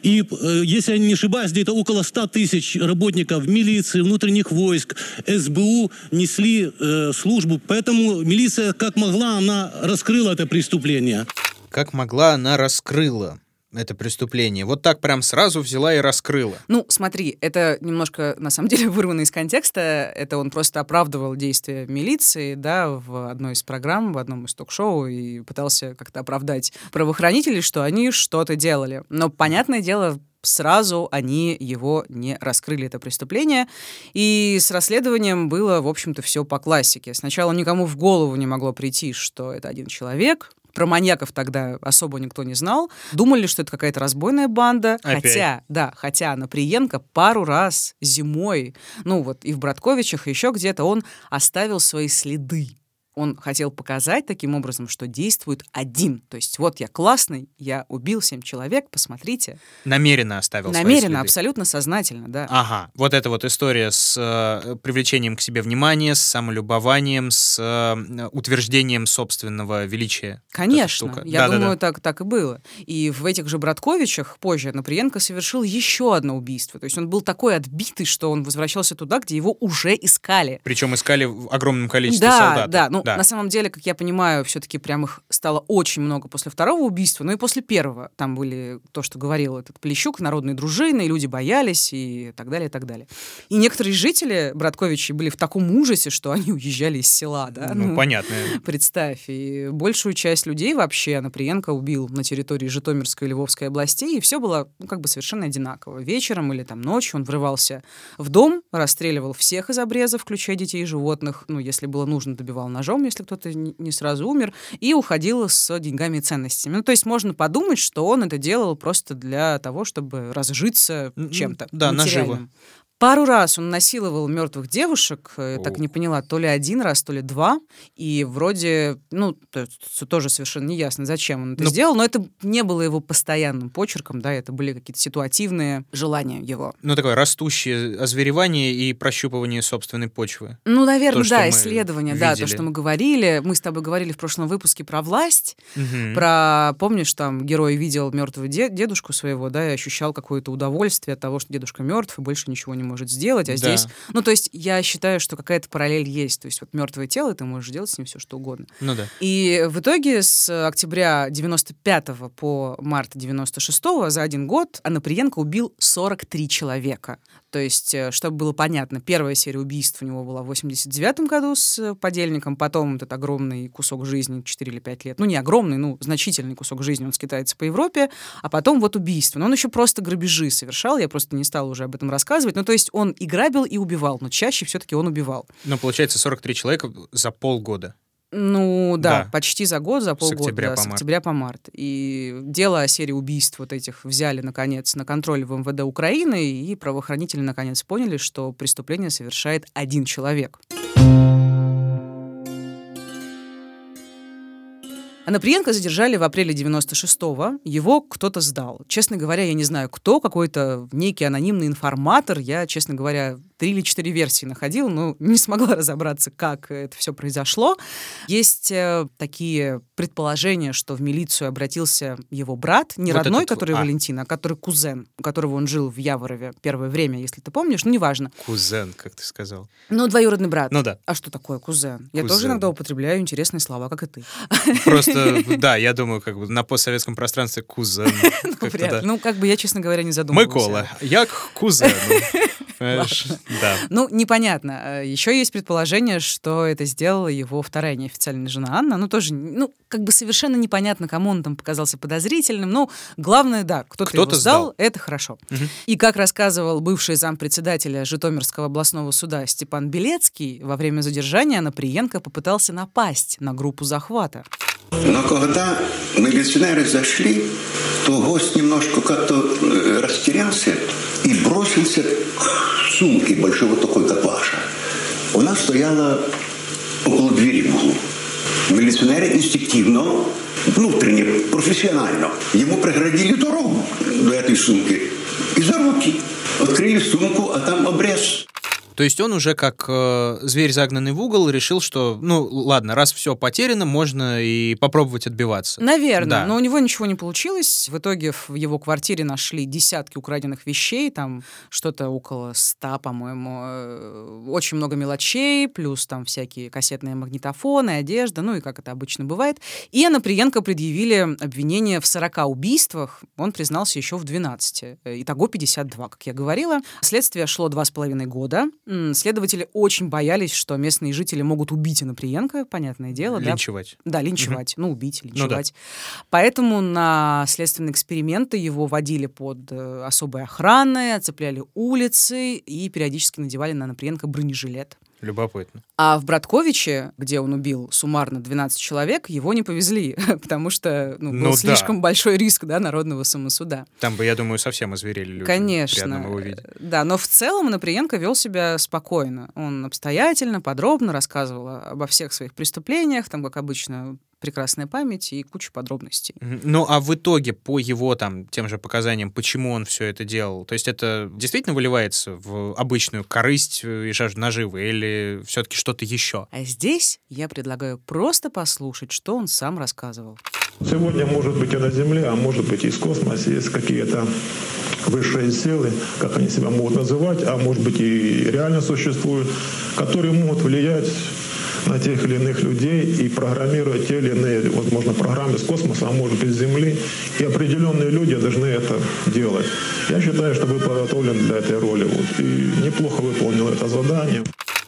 И, э, если я не ошибаюсь, где-то около 100 тысяч работников милиции, внутренних войск, СБУ несли э, службу. Поэтому милиция, как могла, она раскрыла это преступление. Как могла, она раскрыла это преступление. Вот так прям сразу взяла и раскрыла. Ну, смотри, это немножко, на самом деле, вырвано из контекста. Это он просто оправдывал действия милиции, да, в одной из программ, в одном из ток-шоу, и пытался как-то оправдать правоохранителей, что они что-то делали. Но, понятное дело, сразу они его не раскрыли, это преступление. И с расследованием было, в общем-то, все по классике. Сначала никому в голову не могло прийти, что это один человек, про маньяков тогда особо никто не знал. Думали, что это какая-то разбойная банда. Опять. Хотя, да, хотя Наприенко пару раз зимой, ну вот и в Братковичах, и еще где-то, он оставил свои следы. Он хотел показать таким образом, что действует один. То есть вот я классный, я убил семь человек, посмотрите. Намеренно оставил Намеренно, абсолютно сознательно, да. Ага, вот эта вот история с э, привлечением к себе внимания, с самолюбованием, с э, утверждением собственного величия. Вот Конечно, штука. я Да-да-да. думаю, так, так и было. И в этих же Братковичах позже Наприенко совершил еще одно убийство. То есть он был такой отбитый, что он возвращался туда, где его уже искали. Причем искали в огромном количестве да, солдат. Да, ну на самом деле, как я понимаю, все-таки прям их стало очень много после второго убийства, но и после первого. Там были то, что говорил этот Полищук, народные дружины, и люди боялись и так далее, и так далее. И некоторые жители Братковичи были в таком ужасе, что они уезжали из села, да. Ну, понятно. Представь, и большую часть людей вообще Наприенко убил на территории Житомирской и Львовской областей, и все было ну, как бы совершенно одинаково. Вечером или там ночью он врывался в дом, расстреливал всех из обреза, включая детей и животных, ну, если было нужно, добивал ножом, если кто-то не сразу умер, и уходил с деньгами и ценностями. Ну, то есть можно подумать, что он это делал просто для того, чтобы разжиться чем-то да, наживо. Пару раз он насиловал мертвых девушек, э, так Ох. не поняла, то ли один раз, то ли два, и вроде, ну, то тоже совершенно не ясно, зачем он это Ну, сделал, но это не было его постоянным почерком, да, это были какие-то ситуативные желания его. Ну, такое растущее озверевание и прощупывание собственной почвы. Ну, наверное, То, да, мы исследования, да, то, видели. что мы говорили. Мы с тобой говорили в прошлом выпуске про власть, Мгм. про, помнишь, там герой видел мертвого де- дедушку своего, да, и ощущал какое-то удовольствие от того, что дедушка мертв и больше ничего не может сделать, а Да. здесь, ну, то есть я считаю, что какая-то параллель есть, то есть вот мертвое тело, ты можешь делать с ним все что угодно. Ну да. И в итоге с октября 95 по март 96 за один год Анаприенко убил 43 человека. То есть, э, чтобы было понятно, первая серия убийств у него была в 89 году с э, подельником, потом этот огромный кусок жизни, 4 или 5 лет, ну не огромный, ну значительный кусок жизни, он скитается по Европе, а потом вот убийство. Но он еще просто грабежи совершал, я просто не стала уже об этом рассказывать. Ну то есть он и грабил, и убивал, но чаще все-таки он убивал. Но получается 43 человека за полгода. Ну да, Да. почти за год, за полгода, октября да, по с март. октября по март. И дело о серии убийств вот этих взяли, наконец, на контроль в МВД Украины, и правоохранители, наконец, поняли, что преступление совершает один человек. Анаприенко задержали в апреле 96-го. Его кто-то сдал. Честно говоря, я не знаю, кто. Какой-то некий анонимный информатор. Я, честно говоря, три или четыре версии находил, но не смогла разобраться, как это все произошло. Есть э, такие предположения, что в милицию обратился его брат, не Вот родной, который а. Валентин, а который кузен, у которого он жил в Яворове первое время, если ты помнишь, ну, неважно. Кузен, как ты сказал. Ну, двоюродный брат. Ну да. А что такое кузен? Я тоже Кузен. иногда употребляю интересные слова, как и ты. Просто, да, я думаю, как бы на постсоветском пространстве кузен. Ну. Ну, как бы я, честно говоря, не задумывалась. Микола, як кузену. Понимаешь? Да. Ну, непонятно. Э, Еще есть предположение, что это сделала его вторая неофициальная жена Анна. Ну, тоже, ну, как бы совершенно непонятно, кому он там показался подозрительным. Ну, главное, да, кто-то, Кто-то его сдал, сдал. это хорошо. И как рассказывал бывший зампредседателя Житомирского областного суда Степан Белецкий, во время задержания Наприенко попытался напасть на группу захвата. Но когда милиционеры зашли, то гость немножко как-то э, растерялся бросился к сумке большой, вот такой, как ваша. Она стояла около двери в углу. Милиционеры инстинктивно, внутренне, профессионально ему преградили дорогу до этой сумки. И за руки. Открыли сумку, а там обрез. То есть он уже как э, зверь загнанный в угол решил, что, ну ладно, раз все потеряно, можно и попробовать отбиваться. Наверное, Да. но у него ничего не получилось. В итоге в его квартире нашли десятки украденных вещей, там что-то около ста, по-моему. Э, Очень много мелочей, плюс там всякие кассетные магнитофоны, одежда, ну и как это обычно бывает. И Анаприенко предъявили обвинение в 40 убийствах. Он признался еще в 12. Э, Итого 52, как я говорила. Следствие шло два с половиной года. Следователи очень боялись, что местные жители могут убить Анаприенко, понятное дело. да. Линчевать. Да, линчевать. Ну, убить, да. линчевать. Поэтому на следственные эксперименты его водили под э, особой охраной, оцепляли улицы и периодически надевали на Наприенко бронежилет. Любопытно. А в Братковиче, где он убил суммарно 12 человек, его не повезли, потому что ну, был Ну да. слишком большой риск да, народного самосуда. Там бы, я думаю, совсем озверели люди. Конечно. Э, Да, но в целом Наприенко вел себя спокойно. Он обстоятельно, подробно рассказывал обо всех своих преступлениях, там, как обычно, прекрасная память и куча подробностей. Ну, а в итоге, по его там тем же показаниям, почему он все это делал, то есть это действительно выливается в обычную корысть э, и жажду наживы, или все-таки что-то еще? А здесь я предлагаю просто послушать, что он сам рассказывал. Сегодня может быть и на Земле, а может быть и из космоса есть какие-то высшие силы, как они себя могут называть, а может быть и реально существуют, которые могут влиять на тех или иных людей и программировать те или иные, возможно, программы с космоса, а может быть с Земли. И определенные люди должны это делать. Я считаю, что вы подготовлены для этой роли. Вот, и неплохо выполнил это задание.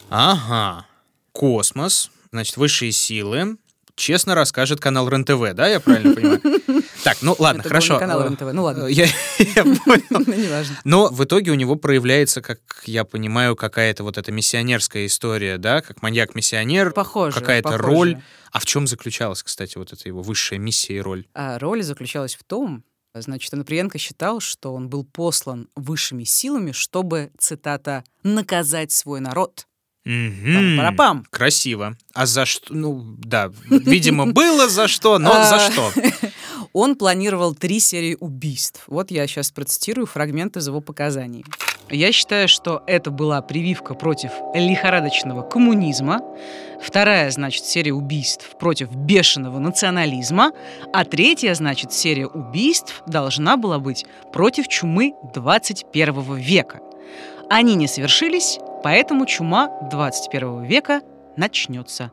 Ага. Космос, значит, высшие силы. Честно расскажет канал РЕН-ТВ, да, я правильно понимаю? Так, ну ладно, Это хорошо. канал РЕН-ТВ, ну ладно. Я я понял. Ну. Но в итоге у него проявляется, как я понимаю, какая-то вот эта миссионерская история, да, как маньяк-миссионер, Похоже, какая-то роль. А в чем заключалась, кстати, вот эта его высшая миссия и роль? А роль заключалась в том, значит, Оноприенко считал, что он был послан высшими силами, чтобы, цитата, «наказать свой народ». Мгм. Пара-пам. Красиво. А за что? Ну, да, видимо, было за что, но за А, что? Он планировал три серии убийств. Вот я сейчас процитирую фрагмент из его показаний. Я считаю, что это была прививка против лихорадочного коммунизма. Вторая, значит, серия убийств против бешеного национализма. А третья, значит, серия убийств должна была быть против чумы 21 века. Они не совершились, поэтому чума 21 века начнется.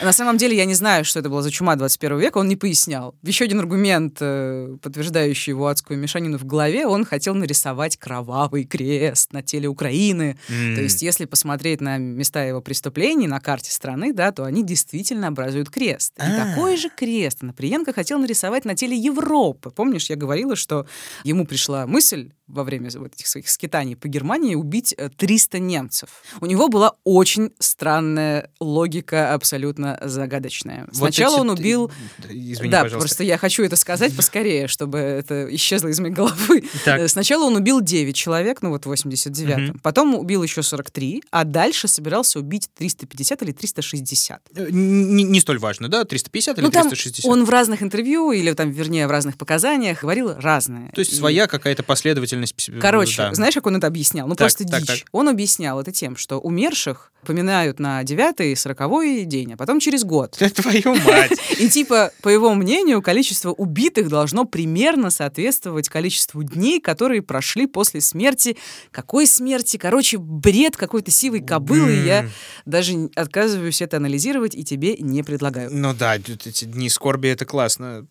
На самом деле я не знаю, что это была за чума 21 века, он не пояснял. Еще один аргумент, э, подтверждающий его адскую мешанину в голове, он хотел нарисовать кровавый крест на теле Украины. М. То есть если посмотреть на места его преступлений на карте страны, да, то они действительно образуют крест. И А. такой же крест Наприенко хотел нарисовать на теле Европы. Помнишь, я говорила, что ему пришла мысль во время вот этих своих скитаний по Германии убить э, 300 немцев. У него была очень странная логика, абсолютно загадочная. Вот Сначала эти- он убил... Извини, да, пожалуйста. просто я хочу это сказать поскорее, чтобы это исчезло из моей головы. Так. Э, Сначала он убил 9 человек, ну вот в 89-м. Мгм. Потом убил еще 43, а дальше собирался убить 350 или 360. Э, Не, не столь важно, да? 350 или Ну, там 360? он в разных интервью, или там, вернее, в разных показаниях говорил разное. То есть И- своя какая-то последовательность. Пс- Короче, да. знаешь, как он это объяснял? Ну, Так, просто так, дичь. так. Он объяснял это тем, что умерших поминают на девятый, сороковой день, а потом через год. Да твою мать! И типа, по его мнению, количество убитых должно примерно соответствовать количеству дней, которые прошли после смерти. Какой смерти? Короче, бред какой-то сивой кобылы. и Я даже отказываюсь это анализировать и тебе не предлагаю. Ну да, эти дни скорби это классно.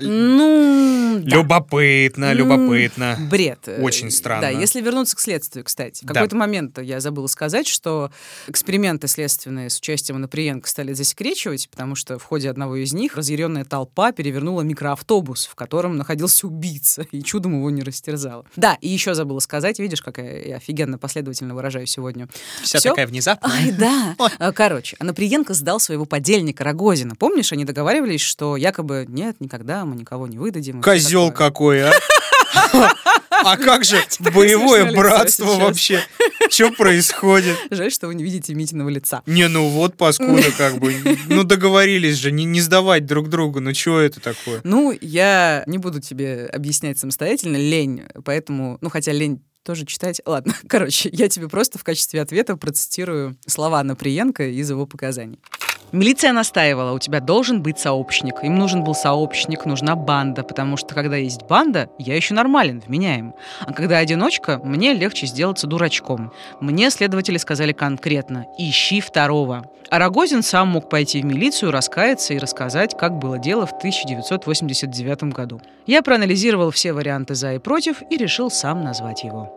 Ну, да. Любопытно, любопытно. Бред. Э, Очень странно. Да, если вернуться к следствию, кстати. В Да. какой-то момент я забыла сказать, что эксперименты следственные с участием Оноприенко стали засекречивать, потому что в ходе одного из них разъяренная толпа перевернула микроавтобус, в котором находился убийца, и чудом его не растерзала. Да, и еще забыла сказать, видишь, какая я офигенно последовательно выражаюсь сегодня. Вся Всё? такая внезапная. Ай, да. А, Короче, Оноприенко сдал своего подельника Рогозина. Помнишь, они договаривались, что якобы нет, никогда мы никого не выдадим. Козел какой, а! А как же боевое братство вообще? Что происходит? Жаль, что вы не видите Митиного лица. Не, ну вот паскуда как бы. Ну договорились же, не, не сдавать друг другу. Ну что это такое? Ну, я не буду тебе объяснять самостоятельно, лень, поэтому, ну, хотя лень тоже читать. Ладно, короче, я тебе просто в качестве ответа процитирую слова Наприенко из его показаний. Милиция настаивала, у тебя должен быть сообщник. Им нужен был сообщник, нужна банда, потому что когда есть банда, я еще нормален, вменяем. А когда одиночка, мне легче сделаться дурачком. Мне следователи сказали конкретно, ищи второго. А Рогозин сам мог пойти в милицию, раскаяться и рассказать, как было дело в 1989 году. Я проанализировал все варианты «за» и «против» и решил сам назвать его.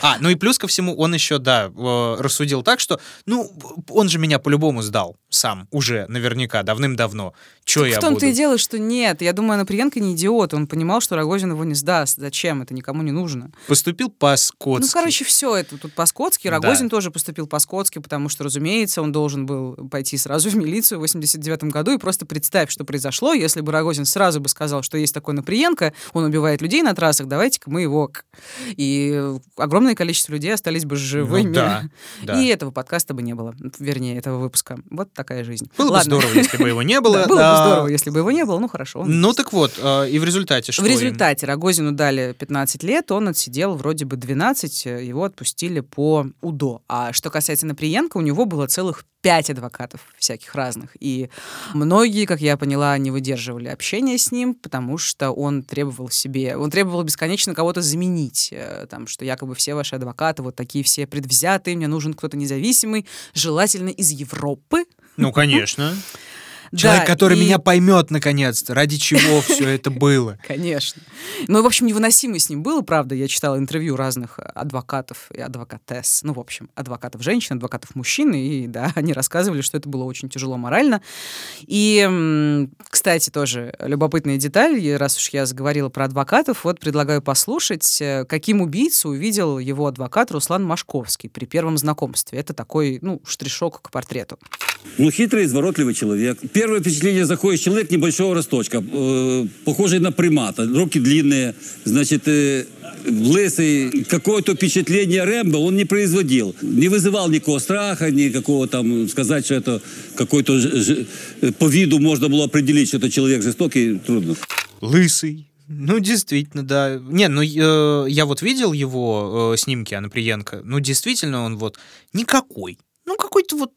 А, ну и плюс ко всему он еще, да, э, рассудил так, что, ну, он же меня по-любому сдал сам, уже наверняка, давным-давно. Че я в том-то буду? и дело, что нет. Я думаю, Наприенко не идиот. Он понимал, что Рогозин его не сдаст. Зачем? Это никому не нужно. Поступил по-скотски. Ну, короче, все это тут по-скотски. Да. Рогозин тоже поступил по-скотски, потому что, разумеется, он должен был пойти сразу в милицию в 89 году и просто представь, что произошло, если бы Рогозин сразу бы сказал, что есть такой Наприенко, он убивает людей на трассах, давайте-ка мы его... к». И огромное количество людей остались бы живыми. Ну да, да. И этого подкаста бы не было. Вернее, этого выпуска. Вот такая жизнь. Было бы Ладно. здорово, если бы его не было. Да, было бы здорово, если бы его не было. Ну, хорошо. Ну так вот, э, и в результате что? в результате Рогозину дали 15 лет, он отсидел вроде бы 12, э, его отпустили по УДО. А что касается Наприенко, у него было целых пять адвокатов всяких разных. И многие, как я поняла, не выдерживали общения с ним, потому что он требовал себе, он требовал бесконечно кого-то заменить. э, Там, что якобы все ваши адвокаты вот такие все предвзятые, мне нужен кто-то независимый, желательно из Европы. Ну, конечно. Человек, который и- меня поймет наконец-то, ради чего все это было. Конечно. Ну, в общем, невыносимо с ним было, правда. Я читала интервью разных адвокатов и адвокатесс. Ну, в общем, адвокатов женщин, адвокатов мужчин. И, да, они рассказывали, что это было очень тяжело морально. И, кстати, тоже любопытная деталь, раз уж я заговорила про адвокатов, вот предлагаю послушать, э, каким убийцу увидел его адвокат Руслан Машковский при первом знакомстве. Это такой, ну, штришок к портрету. Ну, хитрый, изворотливый человек. Первое впечатление, заходит человек небольшого росточка, э, похожий на примата, руки длинные, значит, э, лысый. Какое-то впечатление Рэмбо он не производил. Не вызывал никакого страха, никакого там, сказать, что это какой-то, ж- э, по виду можно было определить, что это человек жестокий, трудно. Лысый. Ну, действительно, да. Не, ну, э, я вот видел его э, снимки Анаприенко. Ну, действительно, он вот никакой. Ну, какой-то вот...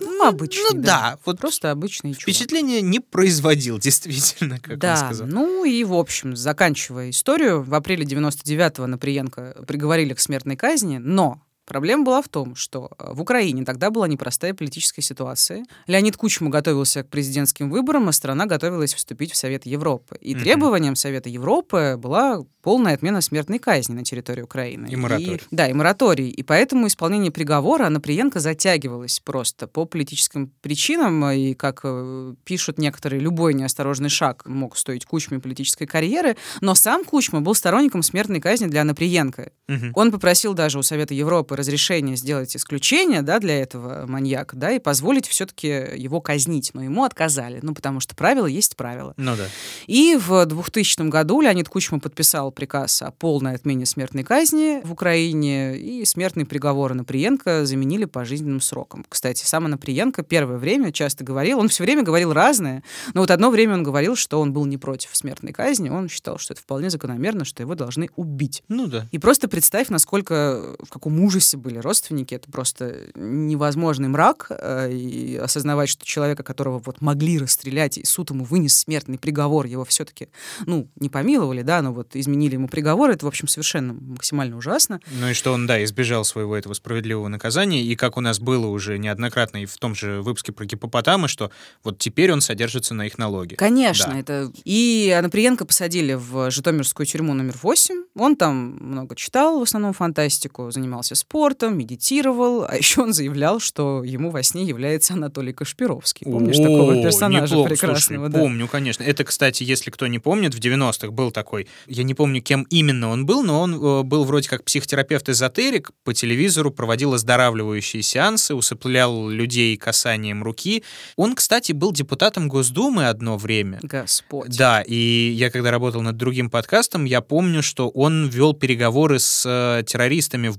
Ну, обычный, Ну, да. да. Вот Просто обычный чувак. впечатление не производил, действительно, как да, он сказал. ну и, в общем, заканчивая историю, в апреле 99-го Наприенко приговорили к смертной казни, но Проблема была в том, что э, в Украине тогда была непростая политическая ситуация. Леонид Кучма готовился к президентским выборам, а страна готовилась вступить в Совет Европы. И требованием Совета Европы была полная отмена смертной казни на территории Украины. И мораторий. да, и мораторий. И поэтому исполнение приговора Анаприенко затягивалось просто по политическим причинам. И, как э, пишут некоторые, любой неосторожный шаг мог стоить Кучме политической карьеры. Но сам Кучма был сторонником смертной казни для Анаприенко. Мгм. Он попросил даже у Совета Европы разрешение сделать исключение да, для этого маньяка, да, и позволить все-таки его казнить. Но ему отказали, ну, потому что правило есть правило. Ну да. И в 2000 году Леонид Кучма подписал приказ о полной отмене смертной казни в Украине, и смертный приговор Анаприенко заменили пожизненным сроком. Кстати, сам Анаприенко первое время часто говорил, он все время говорил разное, но вот одно время он говорил, что он был не против смертной казни, он считал, что это вполне закономерно, что его должны убить. Ну да. И просто представь, насколько, в каком ужасе были родственники. Это просто невозможный мрак. э, И осознавать, что человека, которого вот могли расстрелять, и суд ему вынес смертный приговор, его все-таки, ну, не помиловали, да, но вот изменили ему приговор, это, в общем, совершенно максимально ужасно. Ну и что он, да, избежал своего этого справедливого наказания, и как у нас было уже неоднократно и в том же выпуске про гипопотама, что вот теперь он содержится на их налоге. Конечно, Да. это... И Анаприенко посадили в Житомирскую тюрьму номер 8. Он там много читал, в основном фантастику, занимался спортом, медитировал, а еще он заявлял, что ему во сне является Анатолий Кашпировский. Помнишь такого О, персонажа неплохо, прекрасного? слушай, да. Помню, конечно. Это, кстати, если кто не помнит, в 90-х был такой, я не помню, кем именно он был, но он э, был вроде как психотерапевт-эзотерик, по телевизору проводил оздоравливающие сеансы, усыплял людей касанием руки. Он, кстати, был депутатом Госдумы одно время. Господь. Да, и я когда работал над другим подкастом, я помню, что он вел переговоры с э, террористами в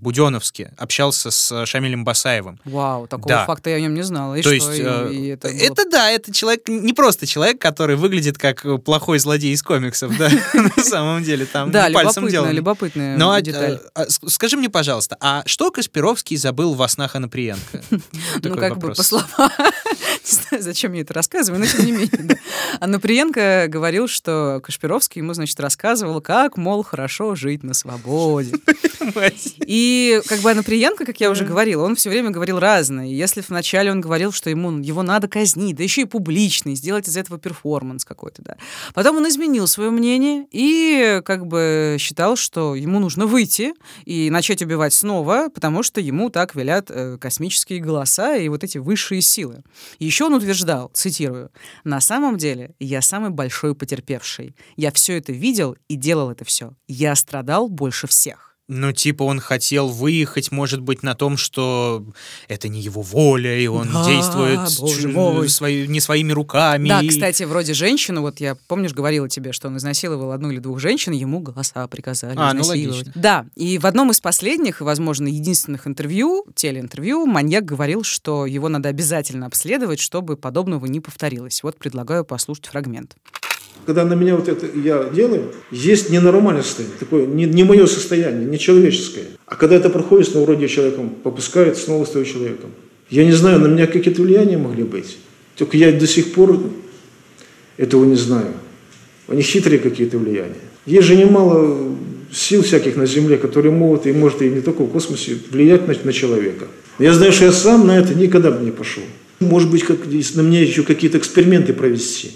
Буденовске, общался с э, Шамилем Басаевым. Вау, такого Да. факта я о нем не знала. И То что, есть и- э, и это, это, было- да, это человек не просто человек, который выглядит как э, плохой злодей из комиксов, да, на самом деле там Да, не пальцем делано. любопытная Но а, деталь. э, а, с- скажи мне, пожалуйста, а что Каспировский забыл во снах Анаприенко? Ну, как бы по словам... Не знаю, зачем я это рассказываю, но тем не менее. да. А Наприенко говорил, что Кашпировский ему, значит, рассказывал, как, мол, хорошо жить на свободе. И как бы Наприенко, как я уже говорила, он все время говорил разное. И Если вначале он говорил, что ему его надо казнить, да еще и публичный, сделать из этого перформанс какой-то, да. Потом он изменил свое мнение и как бы считал, что ему нужно выйти и начать убивать снова, потому что ему так велят э, космические голоса и вот эти высшие силы. И еще он утверждал, цитирую, «На самом деле я самый большой потерпевший. Я все это видел и делал это все. Я страдал больше всех». Ну, типа, он хотел выехать, может быть, на том, что это не его воля, и он Да, действует мой. свои- не своими руками. Да, кстати, вроде женщину, вот я, помнишь, говорила тебе, что он изнасиловал одну или двух женщин, ему голоса приказали А, ну, изнасиловать. логично. Да, и в одном из последних, и, возможно, единственных интервью, телеинтервью, маньяк говорил, что его надо обязательно обследовать, чтобы подобного не повторилось. Вот предлагаю послушать фрагмент. Когда на меня вот это я делаю, есть ненормальное состояние, такое не, не мое состояние, не человеческое. А когда это проходит, снова вроде человеком попускает, снова стою человеком. Я не знаю, на меня какие-то влияния могли быть. Только я до сих пор этого не знаю. Они хитрые какие-то влияния. Есть же немало сил всяких на Земле, которые могут, и может и не только в космосе, влиять на, на человека. Я знаю, что я сам на это никогда бы не пошел. Может быть, как, на мне еще какие-то эксперименты провести.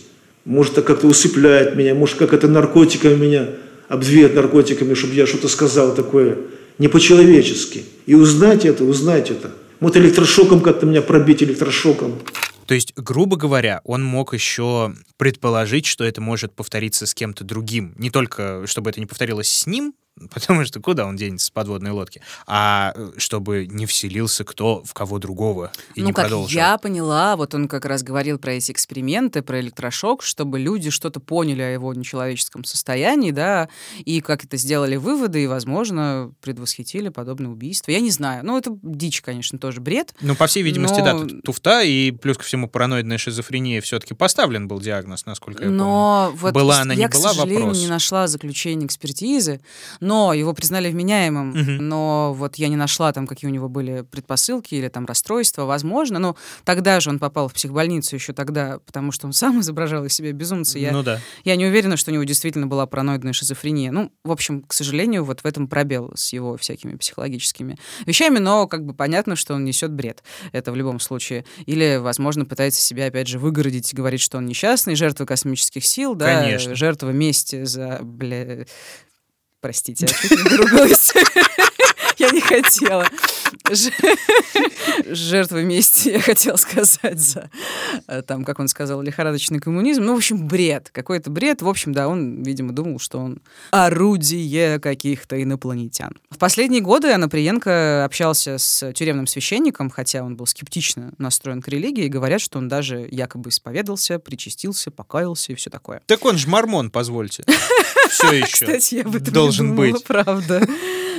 Может, это как-то усыпляет меня, может, как это наркотиками меня обвеет наркотиками, чтобы я что-то сказал такое не по-человечески. И узнать это, узнать это. Вот электрошоком как-то меня пробить электрошоком. То есть, грубо говоря, он мог еще предположить, что это может повториться с кем-то другим. Не только, чтобы это не повторилось с ним, потому что куда он денется с подводной лодки, а э, чтобы не вселился кто в кого другого и ну, не как продолжил. я поняла, вот он как раз говорил про эти эксперименты, про электрошок, чтобы люди что-то поняли о его нечеловеческом состоянии, да, и как это сделали выводы, и, возможно, предвосхитили подобное убийство. Я не знаю. Ну, это дичь, конечно, тоже бред. Ну, по всей видимости, Но- да, тут туфта, и плюс ко всему параноидная шизофрения все-таки поставлен был диагноз, насколько я Но помню. вот была она, я, не была, к сожалению, вопрос. не нашла заключение экспертизы. Но его признали вменяемым, Мгм. но вот я не нашла там, какие у него были предпосылки или там расстройства, возможно, но тогда же он попал в психбольницу еще тогда, потому что он сам изображал из себя безумца. Я, Ну да. я не уверена, что у него действительно была параноидная шизофрения. Ну, в общем, к сожалению, вот в этом пробел с его всякими психологическими вещами, но как бы понятно, что он несет бред. Это в любом случае. Или, возможно, пытается себя, опять же, выгородить и говорить, что он несчастный, жертва космических сил, да, Конечно. жертва мести за, бля... Простите, я чуть не. Я не хотела. Ж- Жертва мести, я хотела сказать, за, э, там, как он сказал, лихорадочный коммунизм. Ну, в общем, бред. Какой-то бред. В общем, да, он, видимо, думал, что он орудие каких-то инопланетян. В последние годы Анаприенко общался с тюремным священником, хотя он был скептично настроен к религии, и говорят, что он даже якобы исповедался, причастился, покаялся и все такое. Так он же мормон, позвольте. Все еще. Кстати, я об этом должен думала, быть. правда.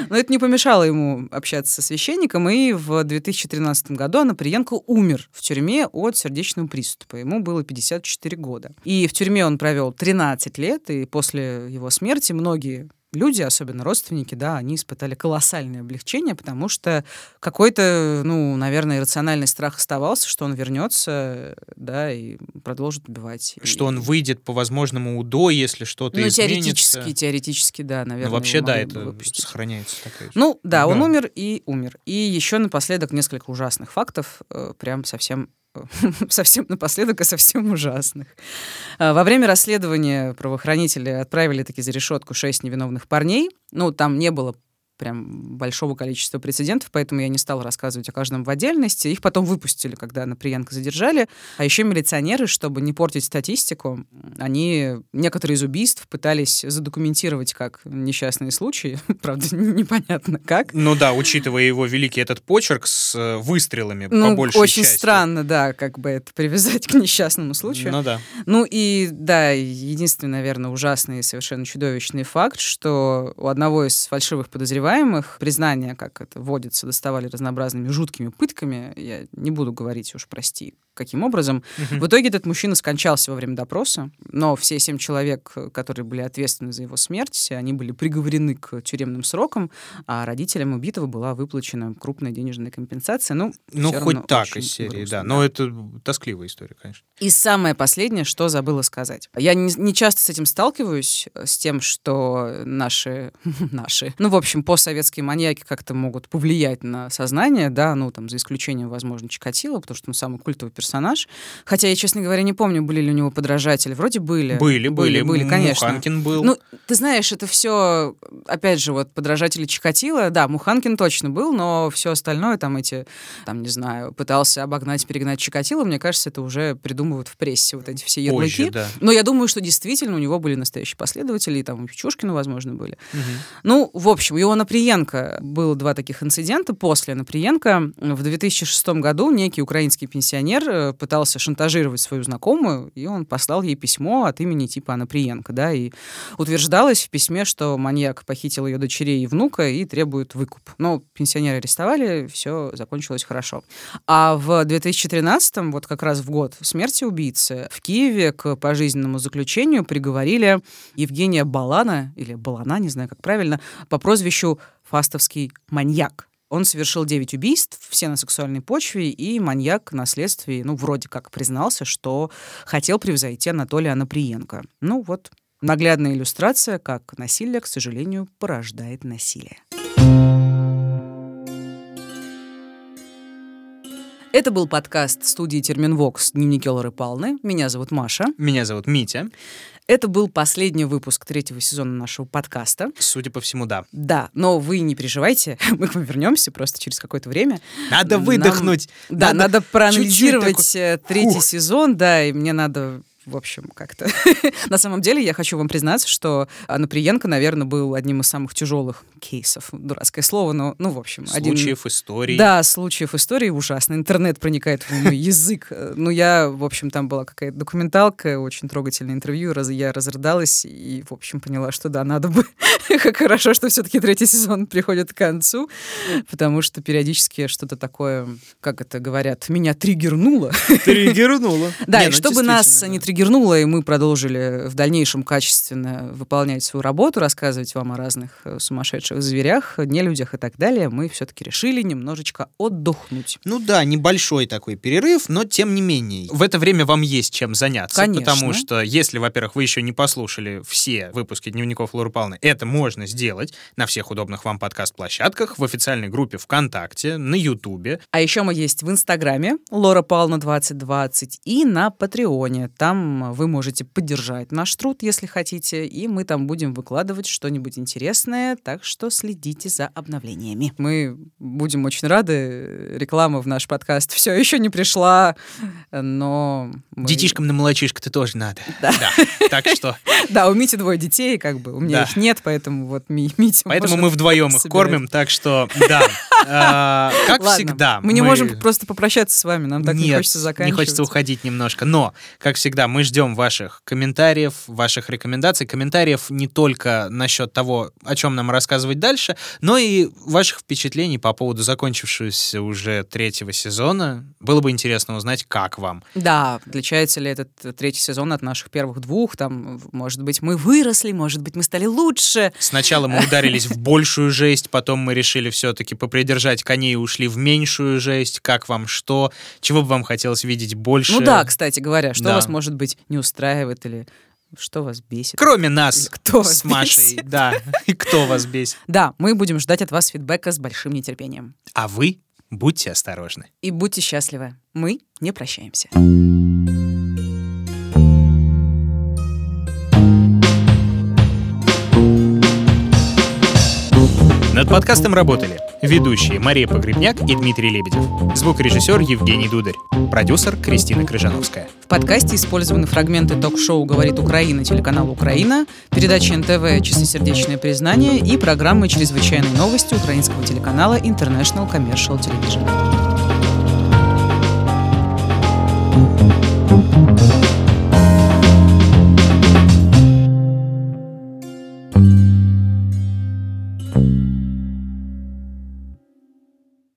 Но это не помешало ему общаться со священником, и в 2013 году Анаприенко умер в тюрьме от сердечного приступа. Ему было 54 года. И в тюрьме он провел 13 лет, и после его смерти многие люди, особенно родственники, да, они испытали колоссальное облегчение, потому что какой-то, ну, наверное, иррациональный страх оставался, что он вернется, да, и продолжит убивать. Что И- он выйдет по возможному УДО, если что-то ну, изменится. теоретически, теоретически, да, наверное. Ну, вообще, да, это выпустить. сохраняется такая. Ну, да, он Да. умер и умер. И еще напоследок несколько ужасных фактов, э, прям совсем совсем напоследок и совсем ужасных. Э, Во время расследования правоохранители отправили таки за решетку шесть невиновных парней. Ну, там не было прям большого количества прецедентов, поэтому я не стала рассказывать о каждом в отдельности. Их потом выпустили, когда Наприенко задержали. А еще милиционеры, чтобы не портить статистику, они некоторые из убийств пытались задокументировать как несчастные случаи. Правда, непонятно как. Ну да, учитывая его великий этот почерк с э, выстрелами по Ну, большей очень части. странно, да, как бы это привязать к несчастному случаю. Ну да. Ну и, да, единственный, наверное, ужасный и совершенно чудовищный факт, что у одного из фальшивых подозреваемых признание, как это водится, доставали разнообразными жуткими пытками. Я не буду говорить уж, прости, каким образом. В итоге этот мужчина скончался во время допроса, но все семь человек, которые были ответственны за его смерть, они были приговорены к тюремным срокам, а родителям убитого была выплачена крупная денежная компенсация. Ну, Ну, хоть так из серии, грустно, да. Но это тоскливая история, конечно. и самое последнее, что забыла сказать. Я не, не часто с этим сталкиваюсь, с тем, что наши, наши, ну, в общем, постсоветские маньяки как-то могут повлиять на сознание, да, ну, там, за исключением, возможно, Чикатило, потому что он самый культовый персонаж. Хотя я, честно говоря, не помню, были ли у него подражатели. Вроде были. Были, были. были, конечно. Муханкин был. Ну, ты знаешь, это все, опять же, вот подражатели Чикатило, да, Муханкин точно был, но все остальное, там эти, там, не знаю, пытался обогнать, перегнать Чикатило, мне кажется, это уже придумывают в прессе вот эти все ярлыки. Позже, да. Но я думаю, что действительно у него были настоящие последователи, и там у Печушкина, возможно, были. Ну, в общем, у Наприенко было два таких инцидента. После Наприенко в 2006 году некий украинский пенсионер э, пытался шантажировать свою знакомую, и он послал ей письмо от имени типа Наприенко, да, и утверждалось в письме, что маньяк похитил ее дочерей и внука и требует выкуп. Но пенсионера арестовали, все закончилось хорошо. А в 2013, вот как раз в год смерти убийцы, в Киеве к пожизненному заключению приговорили Евгения Балана, или Балана, не знаю, как правильно, по прозвищу Фастовский маньяк. Он совершил 9 убийств, все на сексуальной почве, и маньяк на следствии, ну, вроде как признался, что хотел превзойти Анатолия Анаприенко. Ну, вот наглядная иллюстрация, как насилие, к сожалению, порождает насилие. Это был подкаст студии Терминвокс «Дневники Лоры Палны». Меня зовут Маша. Меня зовут Митя. Это был последний выпуск третьего сезона нашего подкаста. Судя по всему, да. Да, но вы не переживайте, мы к вам вернемся просто через какое-то время. Надо Нам- выдохнуть. Да, надо, чуть-чуть проанализировать такой- э, третий Фух. сезон, да, и мне надо в общем, как-то. На самом деле, я хочу вам признаться, что Анаприенко, наверное, был одним из самых тяжелых кейсов. Дурацкое слово, но, ну, в общем, один... Случаев, историй. Да, случаев истории ужасно. Интернет проникает в мой язык. Ну, я, в общем, там была какая-то документалка, очень трогательное интервью, раз я разрыдалась и, в общем, поняла, что да, надо бы... Как хорошо, что все-таки третий сезон приходит к концу, потому что периодически что-то такое, как это говорят, меня триггернуло. Триггернуло. Да, Не, и ну, чтобы нас не. Триггернуло, и мы продолжили в дальнейшем качественно выполнять свою работу, рассказывать вам о разных э, сумасшедших зверях, нелюдях и так далее, мы все-таки решили немножечко отдохнуть. Ну да, небольшой такой перерыв, но тем не менее. В это время вам есть чем заняться. Конечно. Потому что если, во-первых, вы еще не послушали все выпуски дневников Лоры Павловны, это можно сделать на всех удобных вам подкаст-площадках, в официальной группе ВКонтакте, на Ютубе. А еще мы есть в Инстаграме Лора Павловна 2020 и на Патреоне. Там вы можете поддержать наш труд, если хотите, и мы там будем выкладывать что-нибудь интересное, так что следите за обновлениями. Мы будем очень рады. Реклама в наш подкаст все еще не пришла, но... мы- Детишкам на молочишко-то тоже надо. Да. Так что... Да, у Мити двое детей, как бы, у меня Да. их нет, поэтому вот Ми- Митя Поэтому мы вдвоем их кормим, так что, да. А, Как всегда. Мы не можем просто попрощаться с вами, нам так не хочется не заканчивать. хочется уходить немножко. Но, как всегда, мы ждем ваших комментариев, ваших рекомендаций. Комментариев не только насчет того, о чем нам рассказывать дальше, но и ваших впечатлений по поводу закончившегося уже третьего сезона. Было бы интересно узнать, как вам. Да, отличается ли этот э, третий сезон от наших первых двух? Там, может быть, мы выросли, может быть, мы стали лучше. Сначала мы ударились в большую жесть, потом мы решили все-таки попридержать коней и ушли в меньшую жесть. Как вам что? Чего бы вам хотелось видеть больше? Ну да, кстати говоря, что Да. вас, может быть, не устраивает или что вас бесит? Кроме нас Кто с Машей, бесит? да. И кто вас бесит? Да, мы будем ждать от вас фидбэка с большим нетерпением. А вы будьте осторожны. И будьте счастливы. Мы не прощаемся. Над подкастом работали ведущие Мария Погребняк и Дмитрий Лебедев, звукорежиссер Евгений Дударь, продюсер Кристина Крыжановская. В подкасте использованы фрагменты ток-шоу «Говорит Украина» телеканала «Украина», передачи НТВ «Чистосердечное признание» и программы «Чрезвычайные новости» украинского телеканала International Commercial Television.